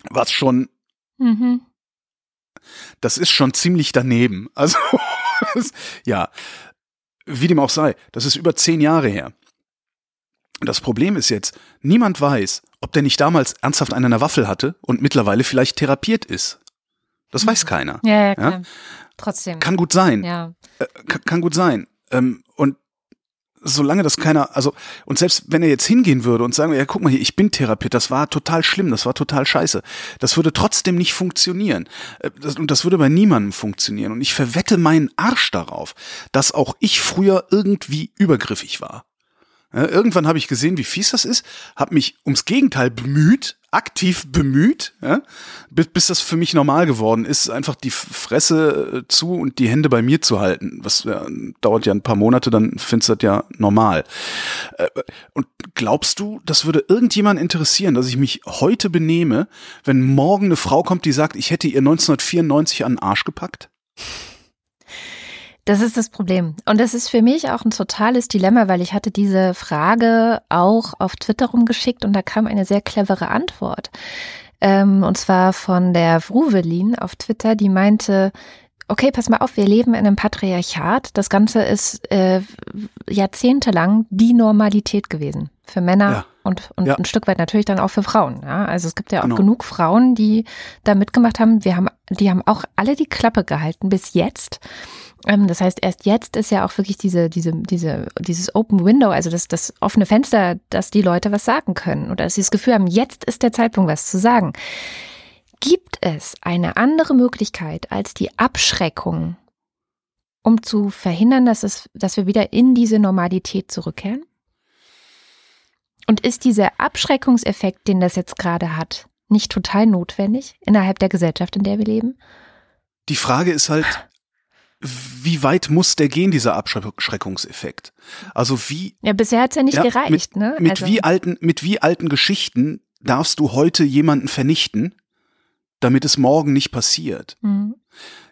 Was schon, mhm. das ist schon ziemlich daneben. Also, ja, wie dem auch sei, das ist über zehn Jahre her. Das Problem ist jetzt, niemand weiß, ob der nicht damals ernsthaft einen an der Waffel hatte und mittlerweile vielleicht therapiert ist. Das weiß mhm. keiner. Ja, ja, klar. Ja? Trotzdem. Kann gut sein. Ja. Äh, kann, kann, gut sein. Ähm, solange das keiner, also, und selbst wenn er jetzt hingehen würde und sagen, ja, guck mal hier, ich bin Therapeut, das war total schlimm, das war total scheiße, das würde trotzdem nicht funktionieren. Äh, und das würde bei niemandem funktionieren. Und ich verwette meinen Arsch darauf, dass auch ich früher irgendwie übergriffig war. Irgendwann habe ich gesehen, wie fies das ist, habe mich ums Gegenteil bemüht, aktiv bemüht, ja, bis, bis das für mich normal geworden ist, einfach die Fresse äh, zu und die Hände bei mir zu halten. Was ja, dauert ja ein paar Monate, dann findest du das ja normal. Äh, und glaubst du, das würde irgendjemand interessieren, dass ich mich heute benehme, wenn morgen eine Frau kommt, die sagt, ich hätte ihr 1994 an den Arsch gepackt? Das ist das Problem. Und das ist für mich auch ein totales Dilemma, weil ich hatte diese Frage auch auf Twitter rumgeschickt und da kam eine sehr clevere Antwort. Ähm, und zwar von der Fruvelin auf Twitter, die meinte, okay, pass mal auf, wir leben in einem Patriarchat. Das Ganze ist äh, jahrzehntelang die Normalität gewesen. Für Männer ja. und, und ja. ein Stück weit natürlich dann auch für Frauen. Ja? Also es gibt ja auch genau. genug Frauen, die da mitgemacht haben. Wir haben, die haben auch alle die Klappe gehalten bis jetzt. Ähm, das heißt, erst jetzt ist ja auch wirklich diese, diese, diese, dieses Open Window, also das, das offene Fenster, dass die Leute was sagen können oder dass sie das Gefühl haben, jetzt ist der Zeitpunkt, was zu sagen. Gibt es eine andere Möglichkeit als die Abschreckung, um zu verhindern, dass, es, dass wir wieder in diese Normalität zurückkehren? Und ist dieser Abschreckungseffekt, den das jetzt gerade hat, nicht total notwendig innerhalb der Gesellschaft, in der wir leben? Die Frage ist halt, wie weit muss der gehen, dieser Abschreckungseffekt? Also wie. Ja, bisher hat's ja nicht ja, gereicht, mit, ne? Mit also. wie alten, mit wie alten Geschichten darfst du heute jemanden vernichten, damit es morgen nicht passiert. Mhm.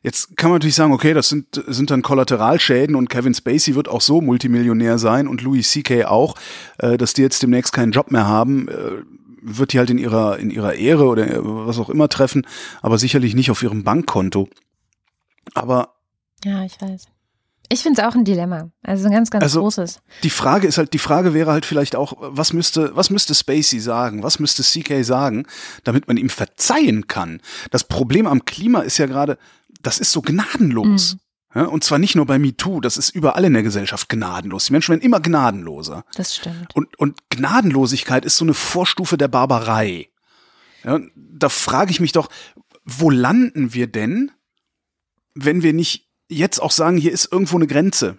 Jetzt kann man natürlich sagen, okay, das sind, sind dann Kollateralschäden und Kevin Spacey wird auch so Multimillionär sein und Louis C.K. auch, äh, dass die jetzt demnächst keinen Job mehr haben, äh, wird die halt in ihrer, in ihrer Ehre oder was auch immer treffen, aber sicherlich nicht auf ihrem Bankkonto. Aber Ja, ich weiß. Ich finde es auch ein Dilemma. Also ein ganz, ganz Also- großes. die Frage ist halt, die Frage wäre halt vielleicht auch, was müsste, was müsste Spacey sagen? Was müsste CK sagen, damit man ihm verzeihen kann? Das Problem am Klima ist ja gerade, das ist so gnadenlos. Ja, und zwar nicht nur bei MeToo, das ist überall in der Gesellschaft gnadenlos. Die Menschen werden immer gnadenloser. Das stimmt. Und, und Gnadenlosigkeit ist so eine Vorstufe der Barbarei. Ja, da frage ich mich doch, wo landen wir denn, wenn wir nicht jetzt auch sagen, hier ist irgendwo eine Grenze?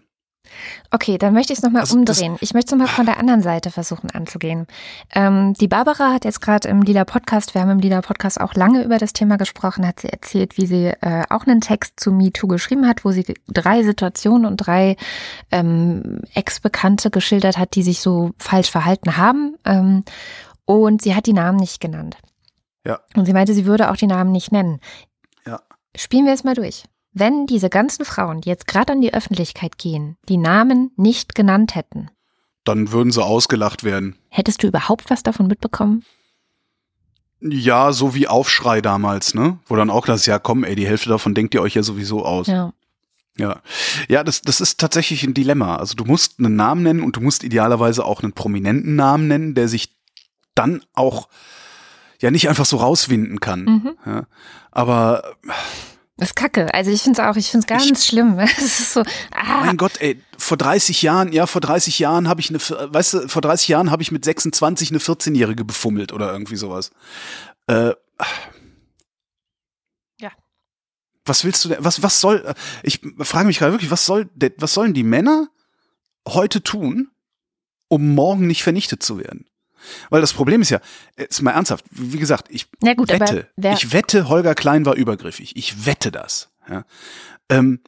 Okay, dann möchte ich es nochmal Also umdrehen. Ich möchte es nochmal von der anderen Seite versuchen anzugehen. Ähm, die Barbara hat jetzt gerade im Lila Podcast, wir haben im Lila Podcast auch lange über das Thema gesprochen, hat sie erzählt, wie sie äh, auch einen Text zu MeToo geschrieben hat, wo sie drei Situationen und drei ähm, Ex-Bekannte geschildert hat, die sich so falsch verhalten haben. Ähm, und sie hat die Namen nicht genannt. Ja. Und sie meinte, sie würde auch die Namen nicht nennen. Ja. Spielen wir es mal durch. Wenn diese ganzen Frauen, die jetzt gerade an die Öffentlichkeit gehen, die Namen nicht genannt hätten, Dann würden sie ausgelacht werden. hättest du überhaupt was davon mitbekommen? Ja, so wie Aufschrei damals, ne? Wo dann auch das, ja komm, ey, die Hälfte davon denkt ihr euch ja sowieso aus. Ja. Ja, ja das, das ist tatsächlich ein Dilemma. Also du musst einen Namen nennen und du musst idealerweise auch einen prominenten Namen nennen, der sich dann auch ja nicht einfach so rauswinden kann. Mhm. Ja, aber Das ist kacke. Also ich finde es auch, ich finde es ganz schlimm. Es ist so, ah, mein Gott, ey, vor 30 Jahren, ja, vor 30 Jahren habe ich eine, weißt du, vor 30 Jahren habe ich mit 26 eine 14-Jährige befummelt oder irgendwie sowas. Äh, Ja. Was willst du denn, was, was soll, ich frage mich gerade wirklich, was soll, was sollen die Männer heute tun, um morgen nicht vernichtet zu werden? Weil das Problem ist ja, jetzt mal ernsthaft, wie gesagt, ich na gut, wette, ich wette, Holger Klein war übergriffig. Ich wette das. Ja. Ähm,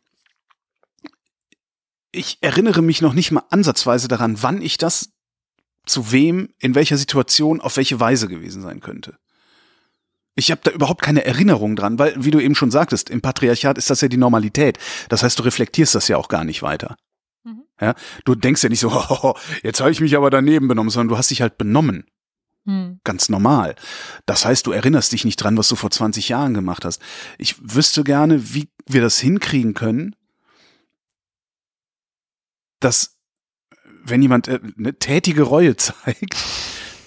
ich erinnere mich noch nicht mal ansatzweise daran, wann ich das zu wem, in welcher Situation, auf welche Weise gewesen sein könnte. Ich habe da überhaupt keine Erinnerung dran, weil, wie du eben schon sagtest, im Patriarchat ist das ja die Normalität. Das heißt, du reflektierst das ja auch gar nicht weiter. Ja, du denkst ja nicht so, oh, jetzt habe ich mich aber daneben benommen, sondern du hast dich halt benommen hm, ganz normal. Das heißt, du erinnerst dich nicht dran, was du vor 20 Jahren gemacht hast. Ich wüsste gerne, wie wir das hinkriegen können, dass wenn jemand äh, eine tätige Reue zeigt,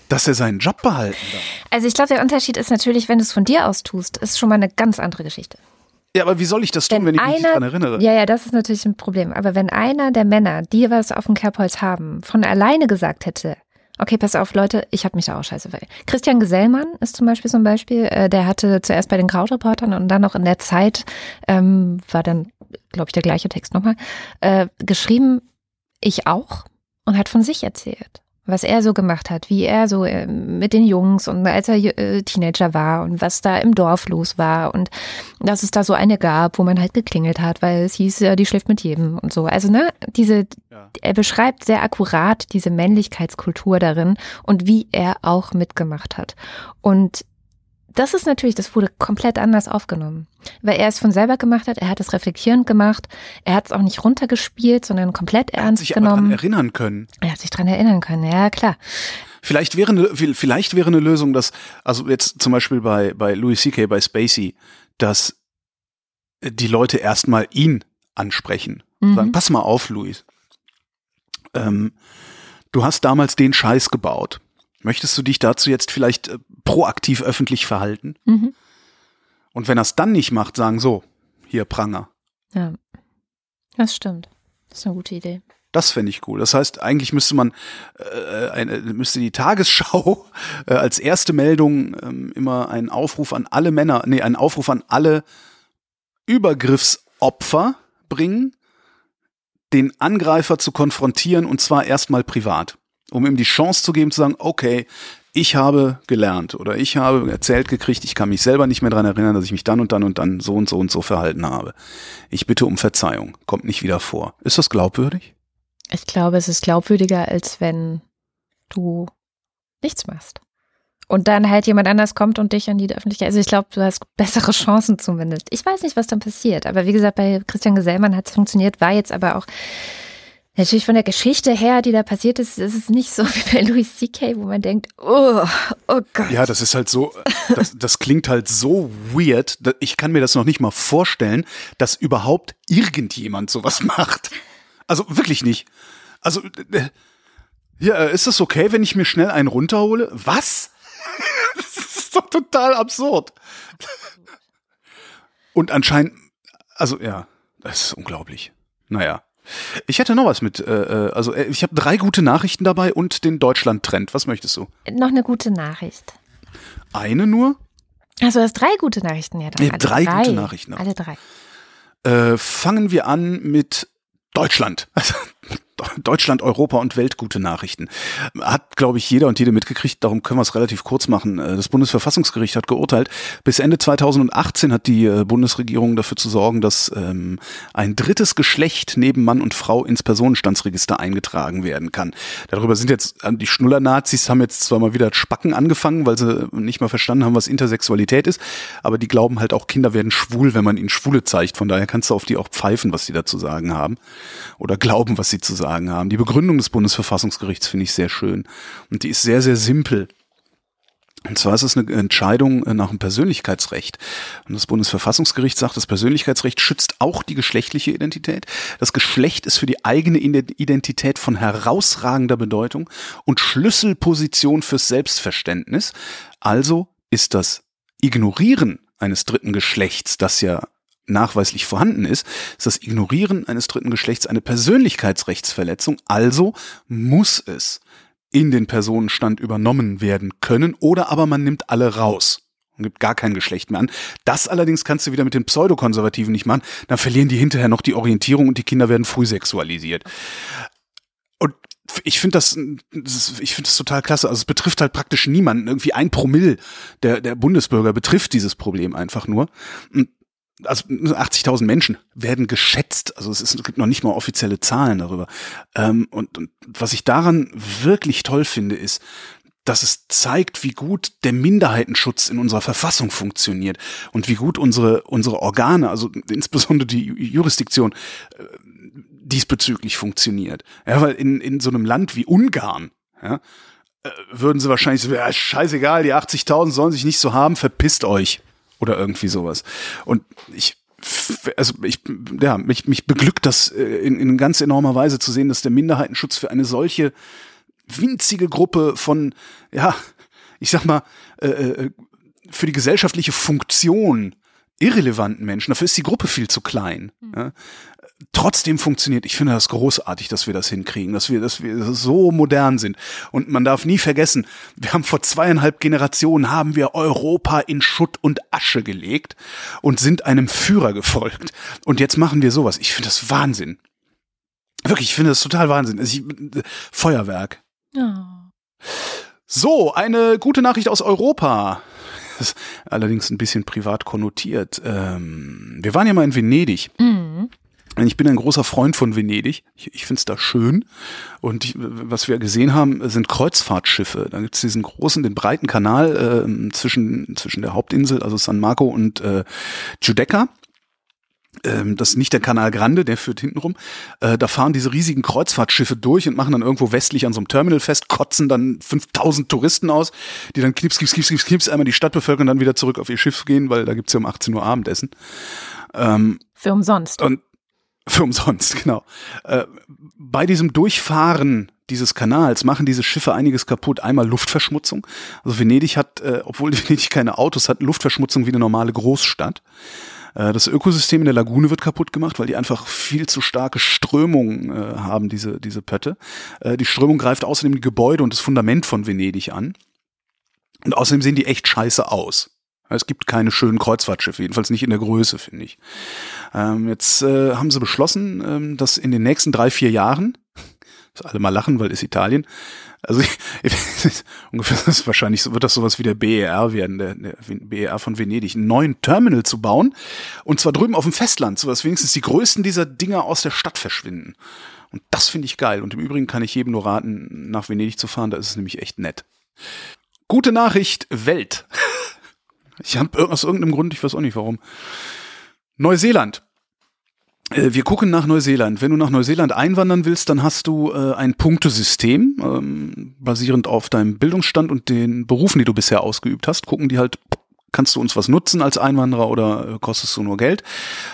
dass er seinen Job behalten darf. Also ich glaube, der Unterschied ist natürlich, wenn du es von dir aus tust, ist schon mal eine ganz andere Geschichte. Ja, aber wie soll ich das tun, Wenn wenn, ich mich nicht einer- dran erinnere? Ja, ja, das ist natürlich ein Problem. Aber wenn einer der Männer, die was auf dem Kerbholz haben, von alleine gesagt hätte, okay, pass auf, Leute, ich habe mich da auch scheiße verhalten. Christian Gesellmann ist zum Beispiel so ein Beispiel, äh, der hatte zuerst bei den Krautreportern und dann noch in der Zeit, ähm, war dann, glaube ich, der gleiche Text nochmal, äh, geschrieben, ich auch, und hat von sich erzählt. Was er so gemacht hat, wie er so äh, mit den Jungs und als er äh, Teenager war und was da im Dorf los war und dass es da so eine gab, wo man halt geklingelt hat, weil es hieß, ja, die schläft mit jedem und so. Also, ne, diese, Ja. er beschreibt sehr akkurat diese Männlichkeitskultur darin und wie er auch mitgemacht hat. Und das ist natürlich, das wurde komplett anders aufgenommen, weil er es von selber gemacht hat, er hat es reflektierend gemacht, er hat es auch nicht runtergespielt, sondern komplett Er hat ernst sich aber daran genommen. erinnern können. Er hat sich dran erinnern können, ja klar. Vielleicht wäre eine, vielleicht wäre eine Lösung, dass, also jetzt zum Beispiel bei, bei Louis C.K., bei Spacey, dass die Leute erstmal ihn ansprechen. Mhm. Sagen, pass mal auf, Louis. Ähm, du hast damals den Scheiß gebaut. Möchtest du dich dazu jetzt vielleicht äh, proaktiv öffentlich verhalten? Mhm. Und wenn er es dann nicht macht, sagen so, hier Pranger. Ja, das stimmt. Das ist eine gute Idee. Das fände ich cool. Das heißt, eigentlich müsste man, äh, eine, müsste die Tagesschau äh, als erste Meldung ähm, immer einen Aufruf an alle Männer, nee, einen Aufruf an alle Übergriffsopfer bringen, den Angreifer zu konfrontieren und zwar erstmal privat, um ihm die Chance zu geben zu sagen, okay, ich habe gelernt oder ich habe erzählt gekriegt, ich kann mich selber nicht mehr dran erinnern, dass ich mich dann und dann und dann so und so und so verhalten habe. Ich bitte um Verzeihung, kommt nicht wieder vor. Ist das glaubwürdig? Ich glaube, es ist glaubwürdiger, als wenn du nichts machst. Und dann halt jemand anders kommt und dich an die Öffentlichkeit. Also ich glaube, du hast bessere Chancen zumindest. Ich weiß nicht, was dann passiert. Aber wie gesagt, bei Christian Gesellmann hat es funktioniert, war jetzt aber auch Natürlich von der Geschichte her, die da passiert ist, ist es nicht so wie bei Louis C.K., wo man denkt, oh, oh Gott. Ja, das ist halt so, das, das klingt halt so weird. Ich kann mir das noch nicht mal vorstellen, dass überhaupt irgendjemand sowas macht. Also wirklich nicht. Also, äh, ja, ist es okay, wenn ich mir schnell einen runterhole? Was? das ist doch total absurd. Und anscheinend, also ja, das ist unglaublich. Naja. Ich hätte noch was mit, äh, äh also äh, ich habe drei gute Nachrichten dabei und den Deutschland-Trend. Was möchtest du? Noch eine gute Nachricht. Eine nur? Also du hast drei gute Nachrichten, ja. Dann ja drei, drei, gute Nachrichten. Alle drei. Äh, fangen wir an mit Deutschland. Also, Deutschland, Europa und Welt gute Nachrichten. Hat, glaube ich, jeder und jede mitgekriegt, darum können wir es relativ kurz machen. Äh, das Bundesverfassungsgericht hat geurteilt, bis Ende 2018 hat die äh, Bundesregierung dafür zu sorgen, dass ähm, ein drittes Geschlecht neben Mann und Frau ins Personenstandsregister eingetragen werden kann. Darüber sind jetzt die Schnuller-Nazis haben jetzt zwar mal wieder Spacken angefangen, weil sie nicht mal verstanden haben, was Intersexualität ist, aber die glauben halt auch, Kinder werden schwul, wenn man ihnen Schwule zeigt. Von daher kannst du auf die auch pfeifen, was sie da zu sagen haben. Oder glauben, was sie zu sagen sagen haben. Die Begründung des Bundesverfassungsgerichts finde ich sehr schön. Und die ist sehr, sehr simpel. Und zwar ist es eine Entscheidung äh, nach dem Persönlichkeitsrecht. Und das Bundesverfassungsgericht sagt, das Persönlichkeitsrecht schützt auch die geschlechtliche Identität. Das Geschlecht ist für die eigene Identität von herausragender Bedeutung und Schlüsselposition fürs Selbstverständnis. Also ist das Ignorieren eines dritten Geschlechts, das ja nachweislich vorhanden ist, ist das Ignorieren eines dritten Geschlechts eine Persönlichkeitsrechtsverletzung. Also muss es in den Personenstand übernommen werden können oder aber man nimmt alle raus und gibt gar kein Geschlecht mehr an. Das allerdings kannst du wieder mit den Pseudokonservativen nicht machen. Dann verlieren die hinterher noch die Orientierung und die Kinder werden früh sexualisiert. Und ich finde das, ich finde das total klasse. Also es betrifft halt praktisch niemanden. Irgendwie ein Promille der, der Bundesbürger betrifft dieses Problem einfach nur. Und also 80.000 Menschen werden geschätzt. Also es, ist, es gibt noch nicht mal offizielle Zahlen darüber. Ähm, und, und was ich daran wirklich toll finde, ist, dass es zeigt, wie gut der Minderheitenschutz in unserer Verfassung funktioniert und wie gut unsere, unsere Organe, also insbesondere die Jurisdiktion, äh, diesbezüglich funktioniert. Ja, weil in, in so einem Land wie Ungarn, ja, äh, würden sie wahrscheinlich so, ja, scheißegal, die 80.000 sollen sich nicht so haben, verpisst euch oder irgendwie sowas. Und ich also ich, ja, mich, mich beglückt das äh, in, in ganz enormer Weise zu sehen, dass der Minderheitenschutz für eine solche winzige Gruppe von, ja, ich sag mal, äh, äh für die gesellschaftliche Funktion irrelevanten Menschen, dafür ist die Gruppe viel zu klein. Mhm. Ja, trotzdem funktioniert. Ich finde das großartig, dass wir das hinkriegen, dass wir, dass wir so modern sind. Und man darf nie vergessen, wir haben vor zweieinhalb Generationen haben wir Europa in Schutt und Asche gelegt und sind einem Führer gefolgt. Und jetzt machen wir sowas. Ich finde das Wahnsinn. Wirklich, ich finde das total Wahnsinn. Also ich, Feuerwerk. Oh. So, eine gute Nachricht aus Europa. Das ist allerdings ein bisschen privat konnotiert. Ähm, wir waren ja mal in Venedig. Mhm. Ich bin ein großer Freund von Venedig. Ich, ich finde es da schön. Und ich, was wir gesehen haben, sind Kreuzfahrtschiffe. Da gibt es diesen großen, den breiten Kanal äh, zwischen, zwischen der Hauptinsel, also San Marco und äh, Giudecca. Ähm, das ist nicht der Kanal Grande, der führt hinten rum. Äh, da fahren diese riesigen Kreuzfahrtschiffe durch und machen dann irgendwo westlich an so einem Terminal fest, kotzen dann 5000 Touristen aus, die dann knips, knips, knips, knips, knips einmal die Stadt bevölkern und dann wieder zurück auf ihr Schiff gehen, weil da gibt's ja um 18 Uhr Abendessen. Ähm, Für umsonst. Und für umsonst, genau. Äh, bei diesem Durchfahren dieses Kanals machen diese Schiffe einiges kaputt. Einmal Luftverschmutzung. Also Venedig hat, äh, obwohl Venedig keine Autos hat, Luftverschmutzung wie eine normale Großstadt. Äh, das Ökosystem in der Lagune wird kaputt gemacht, weil die einfach viel zu starke Strömungen äh, haben, diese, diese Pötte. Äh, die Strömung greift außerdem die Gebäude und das Fundament von Venedig an. Und außerdem sehen die echt scheiße aus. Es gibt keine schönen Kreuzfahrtschiffe, jedenfalls nicht in der Größe, finde ich. Ähm, jetzt äh, haben sie beschlossen, ähm, dass in den nächsten drei, vier Jahren, dass alle mal lachen, weil es Italien, also ungefähr ist wahrscheinlich wird das sowas wie der BER werden, der, der BER von Venedig, einen neuen Terminal zu bauen und zwar drüben auf dem Festland, sodass wenigstens die größten dieser Dinger aus der Stadt verschwinden. Und das finde ich geil. Und im Übrigen kann ich jedem nur raten, nach Venedig zu fahren, da ist es nämlich echt nett. Gute Nachricht, Welt. Ich habe aus irgendeinem Grund, ich weiß auch nicht warum. Neuseeland. Äh, Wir gucken nach Neuseeland. Wenn du nach Neuseeland einwandern willst, dann hast du äh, ein Punktesystem, ähm, basierend auf deinem Bildungsstand und den Berufen, die du bisher ausgeübt hast. Gucken die halt, kannst du uns was nutzen als Einwanderer oder äh, kostest du nur Geld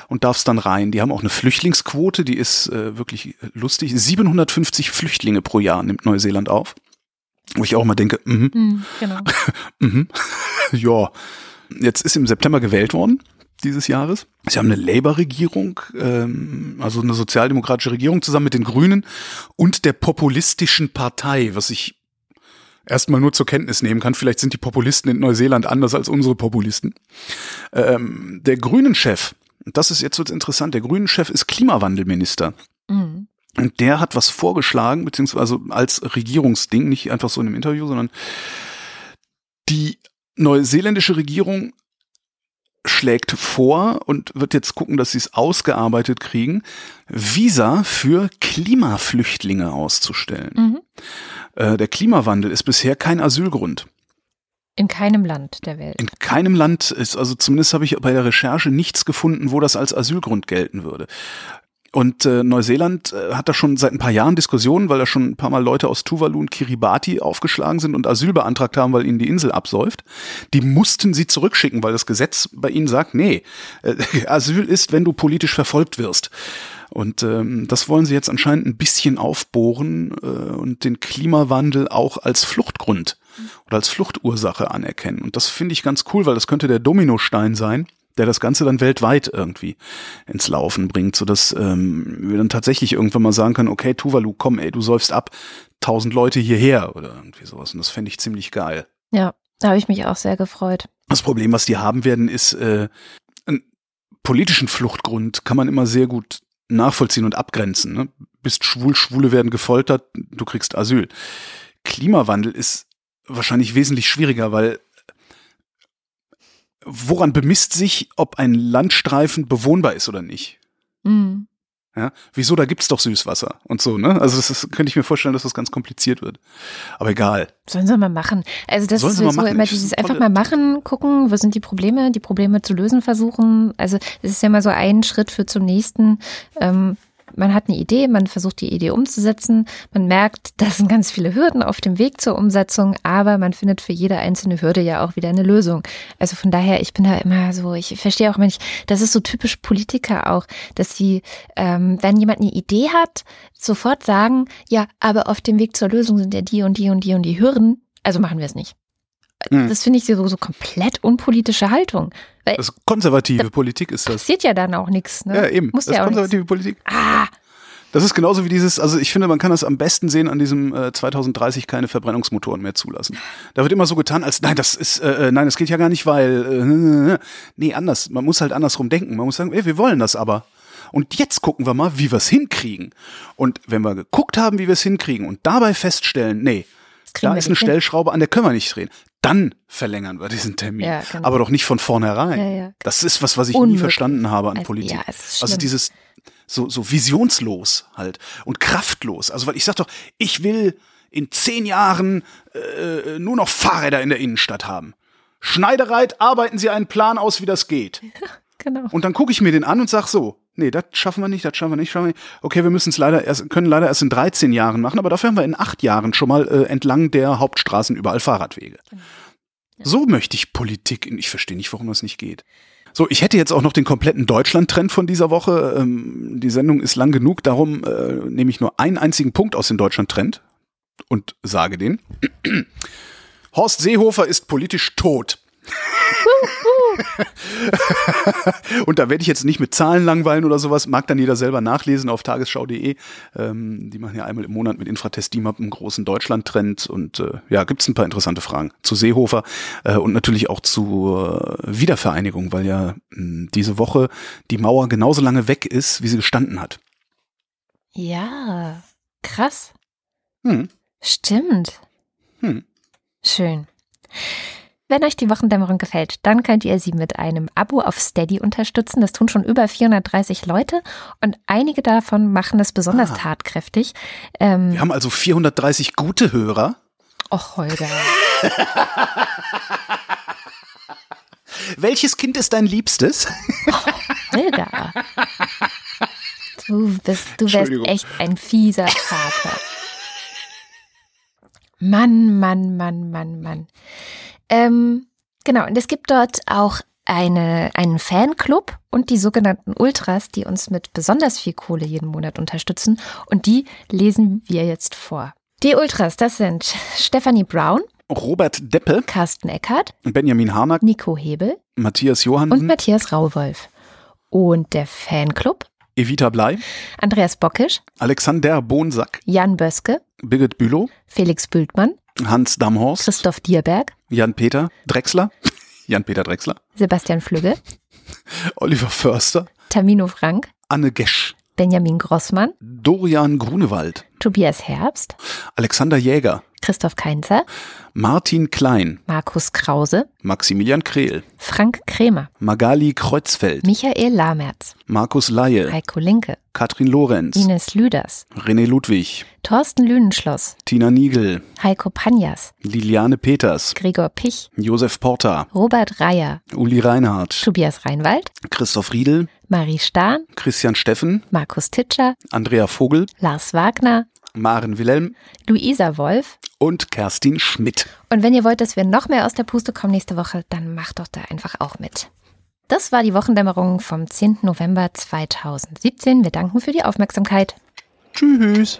und darfst dann rein. Die haben auch eine Flüchtlingsquote, die ist äh, wirklich lustig. 750 Flüchtlinge pro Jahr nimmt Neuseeland auf. Wo ich auch mal denke, mhm, Hm, genau. Mhm. ja, jetzt ist im September gewählt worden dieses Jahres. Sie haben eine Labour-Regierung, ähm, also eine sozialdemokratische Regierung zusammen mit den Grünen und der populistischen Partei, was ich erstmal nur zur Kenntnis nehmen kann. Vielleicht sind die Populisten in Neuseeland anders als unsere Populisten. Ähm, der Grünen-Chef, das ist jetzt wird's interessant, der Grünen-Chef ist Klimawandelminister. Mhm. Und der hat was vorgeschlagen, beziehungsweise als Regierungsding, nicht einfach so in einem Interview, sondern die neuseeländische Regierung schlägt vor und wird jetzt gucken, dass sie es ausgearbeitet kriegen, Visa für Klimaflüchtlinge auszustellen. Mhm. Äh, der Klimawandel ist bisher kein Asylgrund. In keinem Land der Welt. In keinem Land ist, also zumindest habe ich bei der Recherche nichts gefunden, wo das als Asylgrund gelten würde. Und äh, Neuseeland äh, hat da schon seit ein paar Jahren Diskussionen, weil da schon ein paar Mal Leute aus Tuvalu und Kiribati aufgeschlagen sind und Asyl beantragt haben, weil ihnen die Insel absäuft. Die mussten sie zurückschicken, weil das Gesetz bei ihnen sagt, nee, äh, Asyl ist, wenn du politisch verfolgt wirst. Und ähm, das wollen sie jetzt anscheinend ein bisschen aufbohren äh, und den Klimawandel auch als Fluchtgrund oder als Fluchtursache anerkennen. Und das finde ich ganz cool, weil das könnte der Dominostein sein, der das Ganze dann weltweit irgendwie ins Laufen bringt, sodass ähm, wir dann tatsächlich irgendwann mal sagen können, okay, Tuvalu, komm, ey, du säufst ab, tausend Leute hierher oder irgendwie sowas. Und das fände ich ziemlich geil. Ja, da habe ich mich auch sehr gefreut. Das Problem, was die haben werden, ist, äh, einen politischen Fluchtgrund kann man immer sehr gut nachvollziehen und abgrenzen. Ne? Bist schwul, Schwule werden gefoltert, du kriegst Asyl. Klimawandel ist wahrscheinlich wesentlich schwieriger, weil woran bemisst sich, ob ein Landstreifen bewohnbar ist oder nicht? Mhm. Ja, wieso? Da gibt's doch Süßwasser und so, ne? Also das ist, könnte ich mir vorstellen, dass das ganz kompliziert wird. Aber egal. Sollen sie mal machen. Also das Sollen ist mal so immer Ich dieses einfach mal machen, gucken, wo sind die Probleme, die Probleme zu lösen versuchen. Also es ist ja immer so ein Schritt für zum nächsten. Ähm, man hat eine Idee, man versucht die Idee umzusetzen. Man merkt, da sind ganz viele Hürden auf dem Weg zur Umsetzung, aber man findet für jede einzelne Hürde ja auch wieder eine Lösung. Also von daher, ich bin da immer so, ich verstehe auch manchmal, das ist so typisch Politiker auch, dass sie, ähm, wenn jemand eine Idee hat, sofort sagen, ja, aber auf dem Weg zur Lösung sind ja die und die und die und die Hürden, also machen wir es nicht. Hm. Das finde ich so, so komplett unpolitische Haltung. Weil Das konservative Politik ist das. passiert ja dann auch nichts. Ne? Ja, eben. Muss das ist ja konservative Politik. Ah, Das ist genauso wie dieses, also ich finde, man kann das am besten sehen an diesem äh, 2030 keine Verbrennungsmotoren mehr zulassen. Da wird immer so getan, als nein, das ist, äh, äh, nein, das geht ja gar nicht, weil, äh, nee, anders. Man muss halt andersrum denken. Man muss sagen, ey, wir wollen das aber. Und jetzt gucken wir mal, wie wir es hinkriegen. Und wenn wir geguckt haben, wie wir es hinkriegen und dabei feststellen, nee, da ist eine hin. Stellschraube, an der können wir nicht drehen. Dann verlängern wir diesen Termin. Ja, genau. Aber doch nicht von vornherein. Ja, ja. Das ist was, was ich nie Unmöglich. verstanden habe an Also, Politik. ja, es ist also dieses so, so visionslos halt und kraftlos. Also weil ich sag doch, ich will in zehn Jahren äh, nur noch Fahrräder in der Innenstadt haben. Schneidereit, arbeiten Sie einen Plan aus, wie das geht. genau. Und dann gucke ich mir den an und sag so, nee, das schaffen wir nicht, das schaffen wir nicht, schaffen wir nicht. Okay, wir müssen es leider erst, können leider erst in 13 Jahren machen, aber dafür haben wir in acht Jahren schon mal äh, entlang der Hauptstraßen überall Fahrradwege. So möchte ich Politik, in, ich verstehe nicht, warum das nicht geht. So, ich hätte jetzt auch noch den kompletten Deutschland-Trend von dieser Woche. Ähm, die Sendung ist lang genug, darum äh, nehme ich nur einen einzigen Punkt aus dem Deutschland-Trend und sage den. Horst Seehofer ist politisch tot. Und da werde ich jetzt nicht mit Zahlen langweilen oder sowas, mag dann jeder selber nachlesen auf tagesschau.de. Ähm, die machen ja einmal im Monat mit Infratest DIMAP einen großen Deutschland-Trend und äh, ja, gibt es ein paar interessante Fragen zu Seehofer äh, und natürlich auch zur Wiedervereinigung, weil ja mh, diese Woche die Mauer genauso lange weg ist, wie sie gestanden hat. Ja, krass. Hm. Stimmt. Hm. Schön. Wenn euch die Wochendämmerung gefällt, dann könnt ihr sie mit einem Abo auf Steady unterstützen. Das tun schon über 430 Leute und einige davon machen es besonders Ah. tatkräftig. Ähm, Wir haben also 430 gute Hörer. Och, Holger. Welches Kind ist dein Liebstes? Holger. Du bist, du wärst echt ein fieser Vater. Mann, Mann, Mann, Mann, Mann. Ähm, genau, und es gibt dort auch eine, einen Fanclub und die sogenannten Ultras, die uns mit besonders viel Kohle jeden Monat unterstützen. Und die lesen wir jetzt vor. Die Ultras, das sind Stephanie Brown, Robert Deppe, Carsten Eckert, Benjamin Harnack, Nico Hebel Matthias und Johansen, Matthias Rauwolf. Und der Fanclub, Evita Blei, Andreas Bockisch, Alexander Bonsack, Jan Böske, Birgit Bülow, Felix Bültmann, Hans Damhorst, Christoph Dierberg, Jan-Peter Drechsler, Jan-Peter Drechsler, Sebastian Flügge, Oliver Förster, Tamino Frank, Anne Gesch, Benjamin Grossmann, Dorian Grunewald, Tobias Herbst, Alexander Jäger, Christoph Keinzer, Martin Klein, Markus Krause, Maximilian Krehl, Frank Krämer, Magali Kreuzfeld, Michael Lamertz, Markus Laie, Heiko Linke, Katrin Lorenz, Ines Lüders, René Ludwig, Thorsten Lühnenschloss, Tina Niegel, Heiko Panjas, Liliane Peters, Gregor Pich, Josef Porta, Robert Reyer, Uli Reinhardt, Tobias Reinwald, Christoph Riedel, Marie Stahn, Christian Steffen, Markus Titscher, Andrea Vogel, Lars Wagner, Maren Wilhelm Luisa Wolf. und Kerstin Schmidt. Und wenn ihr wollt, dass wir noch mehr aus der Puste kommen nächste Woche, dann macht doch da einfach auch mit. Das war die Wochendämmerung vom 10. November 2017. Wir danken für die Aufmerksamkeit. Tschüss.